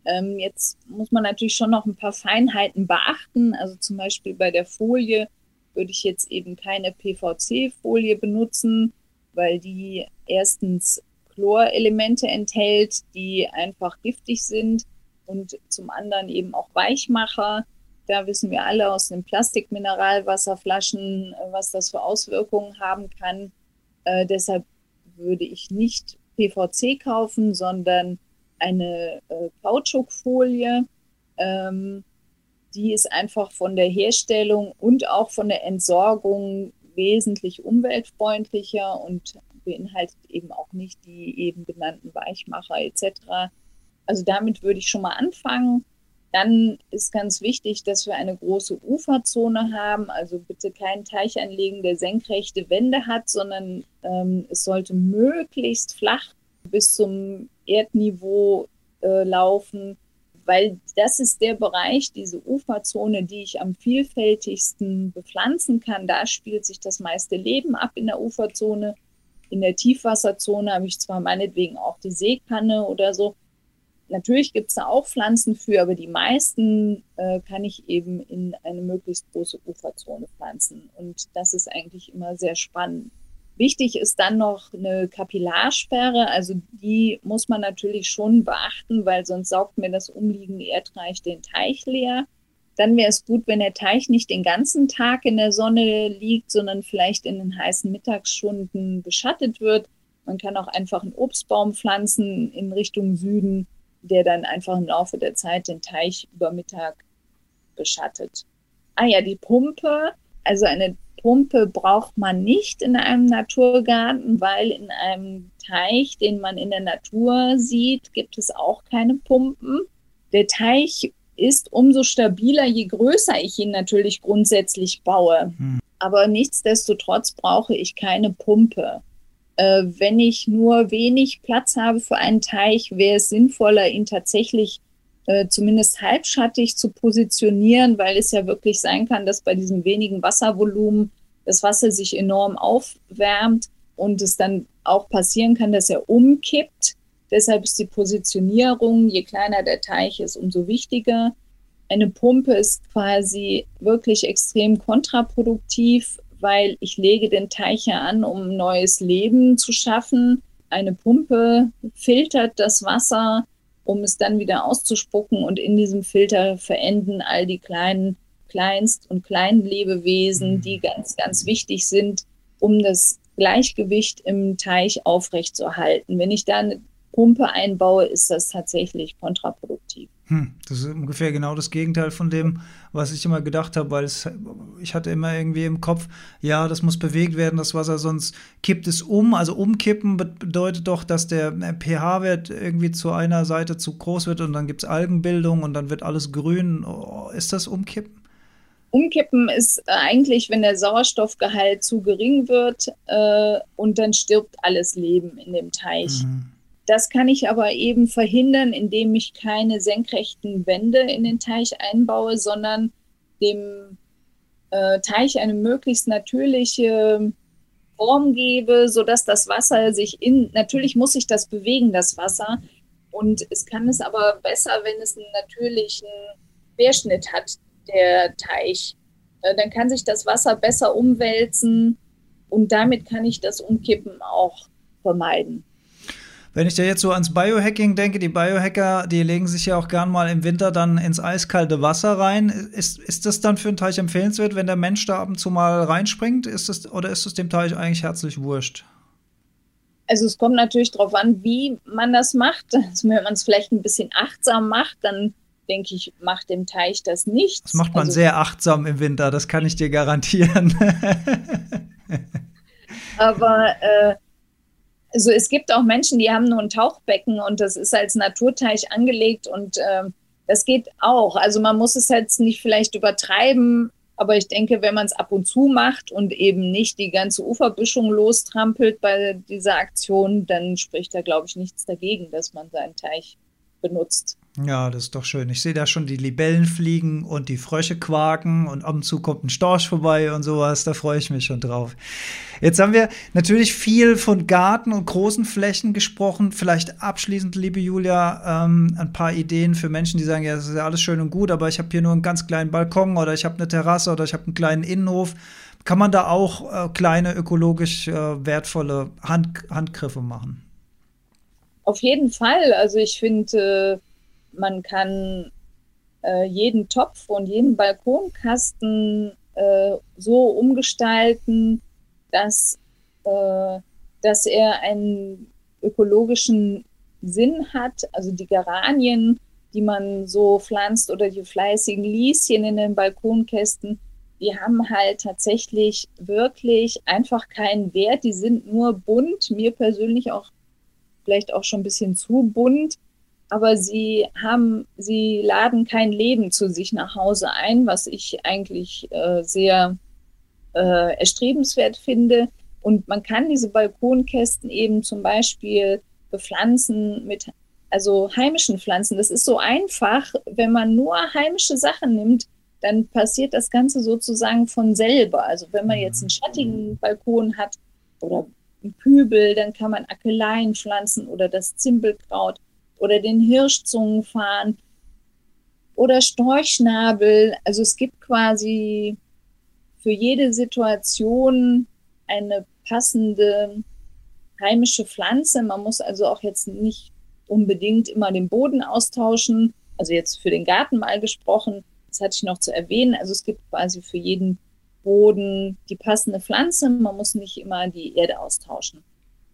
Ähm, jetzt muss man natürlich schon noch ein paar Feinheiten beachten. Also zum Beispiel bei der Folie würde ich jetzt eben keine PVC-Folie benutzen, weil die erstens Chlorelemente enthält, die einfach giftig sind und zum anderen eben auch Weichmacher. Da wissen wir alle aus den Plastikmineralwasserflaschen, äh, was das für Auswirkungen haben kann. Äh, deshalb würde ich nicht PVC kaufen, sondern eine äh, Kautschukfolie. Ähm, die ist einfach von der Herstellung und auch von der Entsorgung wesentlich umweltfreundlicher und beinhaltet eben auch nicht die eben genannten Weichmacher etc. Also damit würde ich schon mal anfangen. Dann ist ganz wichtig, dass wir eine große Uferzone haben. Also bitte keinen Teich anlegen, der senkrechte Wände hat, sondern ähm, es sollte möglichst flach bis zum Erdniveau äh, laufen weil das ist der Bereich, diese Uferzone, die ich am vielfältigsten bepflanzen kann. Da spielt sich das meiste Leben ab in der Uferzone. In der Tiefwasserzone habe ich zwar meinetwegen auch die Seekanne oder so. Natürlich gibt es da auch Pflanzen für, aber die meisten äh, kann ich eben in eine möglichst große Uferzone pflanzen. Und das ist eigentlich immer sehr spannend. Wichtig ist dann noch eine Kapillarsperre. Also die muss man natürlich schon beachten, weil sonst saugt mir das umliegende Erdreich den Teich leer. Dann wäre es gut, wenn der Teich nicht den ganzen Tag in der Sonne liegt, sondern vielleicht in den heißen Mittagsstunden beschattet wird. Man kann auch einfach einen Obstbaum pflanzen in Richtung Süden, der dann einfach im Laufe der Zeit den Teich über Mittag beschattet. Ah ja, die Pumpe. Also eine Pumpe braucht man nicht in einem Naturgarten, weil in einem Teich, den man in der Natur sieht, gibt es auch keine Pumpen. Der Teich ist umso stabiler, je größer ich ihn natürlich grundsätzlich baue. Hm. Aber nichtsdestotrotz brauche ich keine Pumpe. Äh, wenn ich nur wenig Platz habe für einen Teich, wäre es sinnvoller, ihn tatsächlich äh, zumindest halbschattig zu positionieren, weil es ja wirklich sein kann, dass bei diesem wenigen Wasservolumen das Wasser sich enorm aufwärmt und es dann auch passieren kann, dass er umkippt. Deshalb ist die Positionierung, je kleiner der Teich ist, umso wichtiger. Eine Pumpe ist quasi wirklich extrem kontraproduktiv, weil ich lege den Teich ja an, um neues Leben zu schaffen. Eine Pumpe filtert das Wasser, um es dann wieder auszuspucken und in diesem Filter verenden all die kleinen Kleinst- und Kleinlebewesen, mhm. die ganz, ganz wichtig sind, um das Gleichgewicht im Teich aufrechtzuerhalten. Wenn ich da eine Pumpe einbaue, ist das tatsächlich kontraproduktiv. Hm, das ist ungefähr genau das Gegenteil von dem, was ich immer gedacht habe, weil es, ich hatte immer irgendwie im Kopf, ja, das muss bewegt werden, das Wasser, sonst kippt es um. Also umkippen bedeutet doch, dass der pH-Wert irgendwie zu einer Seite zu groß wird und dann gibt es Algenbildung und dann wird alles grün. Oh, ist das umkippen? Umkippen ist eigentlich, wenn der Sauerstoffgehalt zu gering wird äh, und dann stirbt alles Leben in dem Teich. Mhm. Das kann ich aber eben verhindern, indem ich keine senkrechten Wände in den Teich einbaue, sondern dem äh, Teich eine möglichst natürliche Form gebe, sodass das Wasser sich in, natürlich muss sich das bewegen, das Wasser. Und es kann es aber besser, wenn es einen natürlichen Querschnitt hat, der Teich. Äh, dann kann sich das Wasser besser umwälzen und damit kann ich das Umkippen auch vermeiden. Wenn ich da jetzt so ans Biohacking denke, die Biohacker, die legen sich ja auch gern mal im Winter dann ins eiskalte Wasser rein. Ist, ist das dann für einen Teich empfehlenswert, wenn der Mensch da ab und zu mal reinspringt? Ist das, oder ist es dem Teich eigentlich herzlich wurscht? Also es kommt natürlich darauf an, wie man das macht. Also wenn man es vielleicht ein bisschen achtsam macht, dann denke ich, macht dem Teich das nichts. Das macht man also, sehr achtsam im Winter, das kann ich dir garantieren. aber äh, also es gibt auch Menschen, die haben nur ein Tauchbecken und das ist als Naturteich angelegt und äh, das geht auch. Also man muss es jetzt nicht vielleicht übertreiben, aber ich denke, wenn man es ab und zu macht und eben nicht die ganze Uferbüschung lostrampelt bei dieser Aktion, dann spricht da, glaube ich, nichts dagegen, dass man seinen Teich benutzt. Ja, das ist doch schön. Ich sehe da schon die Libellen fliegen und die Frösche quaken und ab und zu kommt ein Storch vorbei und sowas. Da freue ich mich schon drauf. Jetzt haben wir natürlich viel von Garten und großen Flächen gesprochen. Vielleicht abschließend, liebe Julia, ähm, ein paar Ideen für Menschen, die sagen, ja, das ist ja alles schön und gut, aber ich habe hier nur einen ganz kleinen Balkon oder ich habe eine Terrasse oder ich habe einen kleinen Innenhof. Kann man da auch äh, kleine ökologisch äh, wertvolle Hand Handgriffe machen? Auf jeden Fall. Also ich finde, äh, man kann äh, jeden Topf und jeden Balkonkasten äh, so umgestalten, dass, äh, dass er einen ökologischen Sinn hat. Also die Geranien, die man so pflanzt oder die fleißigen Lieschen in den Balkonkästen, die haben halt tatsächlich wirklich einfach keinen Wert. Die sind nur bunt, mir persönlich auch vielleicht auch schon ein bisschen zu bunt, aber sie haben, sie laden kein Leben zu sich nach Hause ein, was ich eigentlich äh, sehr äh, erstrebenswert finde. Und man kann diese Balkonkästen eben zum Beispiel bepflanzen mit also heimischen Pflanzen. Das ist so einfach, wenn man nur heimische Sachen nimmt, dann passiert das Ganze sozusagen von selber. Also wenn man jetzt einen schattigen Balkon hat oder einen Kübel, dann kann man Akeleien pflanzen oder das Zimbelkraut oder den Hirschzungenfarn oder Storchschnabel. Also es gibt quasi für jede Situation eine passende heimische Pflanze. Man muss also auch jetzt nicht unbedingt immer den Boden austauschen. Also jetzt für den Garten mal gesprochen, das hatte ich noch zu erwähnen. Also es gibt quasi für jeden Boden die passende Pflanze. Man muss nicht immer die Erde austauschen.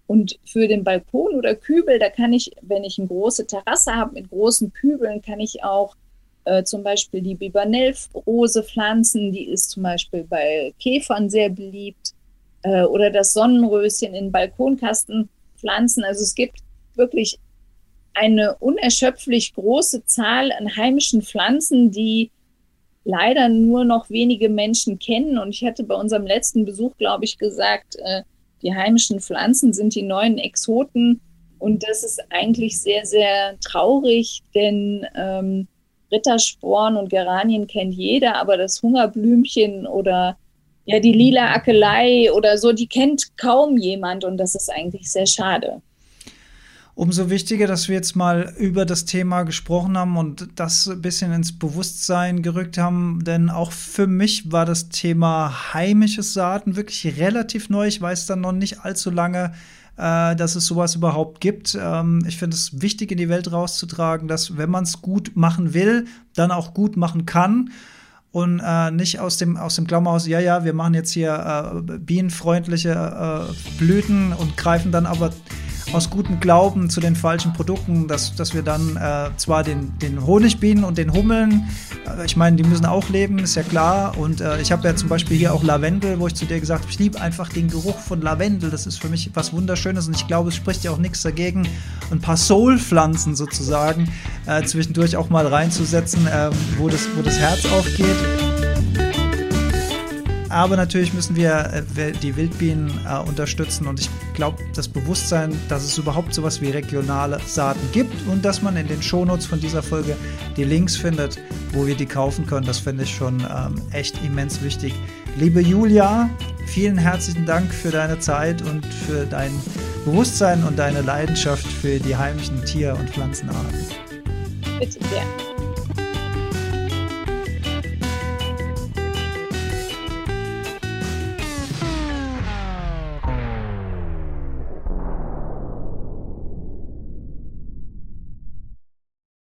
Und für den Balkon oder Kübel, da kann ich, wenn ich eine große Terrasse habe mit großen Kübeln, kann ich auch äh, zum Beispiel die Bibernellrose pflanzen. Die ist zum Beispiel bei Käfern sehr beliebt. Äh, oder das Sonnenröschen in Balkonkasten pflanzen. Also es gibt wirklich eine unerschöpflich große Zahl an heimischen Pflanzen, die leider nur noch wenige Menschen kennen. Und ich hatte bei unserem letzten Besuch, glaube ich, gesagt, äh, die heimischen Pflanzen sind die neuen Exoten. Und das ist eigentlich sehr, sehr traurig, denn ähm, Rittersporn und Geranien kennt jeder, aber das Hungerblümchen oder ja, die lila Akelei oder so, die kennt kaum jemand und das ist eigentlich sehr schade. Umso wichtiger, dass wir jetzt mal über das Thema gesprochen haben und das ein bisschen ins Bewusstsein gerückt haben, denn auch für mich war das Thema heimisches Saaten wirklich relativ neu. Ich weiß dann noch nicht allzu lange, äh, dass es sowas überhaupt gibt. Ähm, ich finde es wichtig, in die Welt rauszutragen, dass wenn man es gut machen will, dann auch gut machen kann und äh, nicht aus dem, aus dem Klammerhaus, ja, ja, wir machen jetzt hier äh, bienenfreundliche äh, Blüten und greifen dann aber aus gutem Glauben zu den falschen Produkten, dass, dass wir dann äh, zwar den, den Honigbienen und den Hummeln, äh, ich meine, die müssen auch leben, ist ja klar. Und äh, ich habe ja zum Beispiel hier auch Lavendel, wo ich zu dir gesagt habe, ich liebe einfach den Geruch von Lavendel. Das ist für mich was Wunderschönes und ich glaube, es spricht ja auch nichts dagegen, ein paar Soul-Pflanzen sozusagen äh, zwischendurch auch mal reinzusetzen, ähm, wo, das, wo das Herz aufgeht. Aber natürlich müssen wir äh, die Wildbienen äh, unterstützen und ich glaube, das Bewusstsein, dass es überhaupt sowas wie regionale Saaten gibt und dass man in den Shownotes von dieser Folge die Links findet, wo wir die kaufen können, das finde ich schon ähm, echt immens wichtig. Liebe Julia, vielen herzlichen Dank für deine Zeit und für dein Bewusstsein und deine Leidenschaft für die heimischen Tier- und Pflanzenarten. Bitte sehr.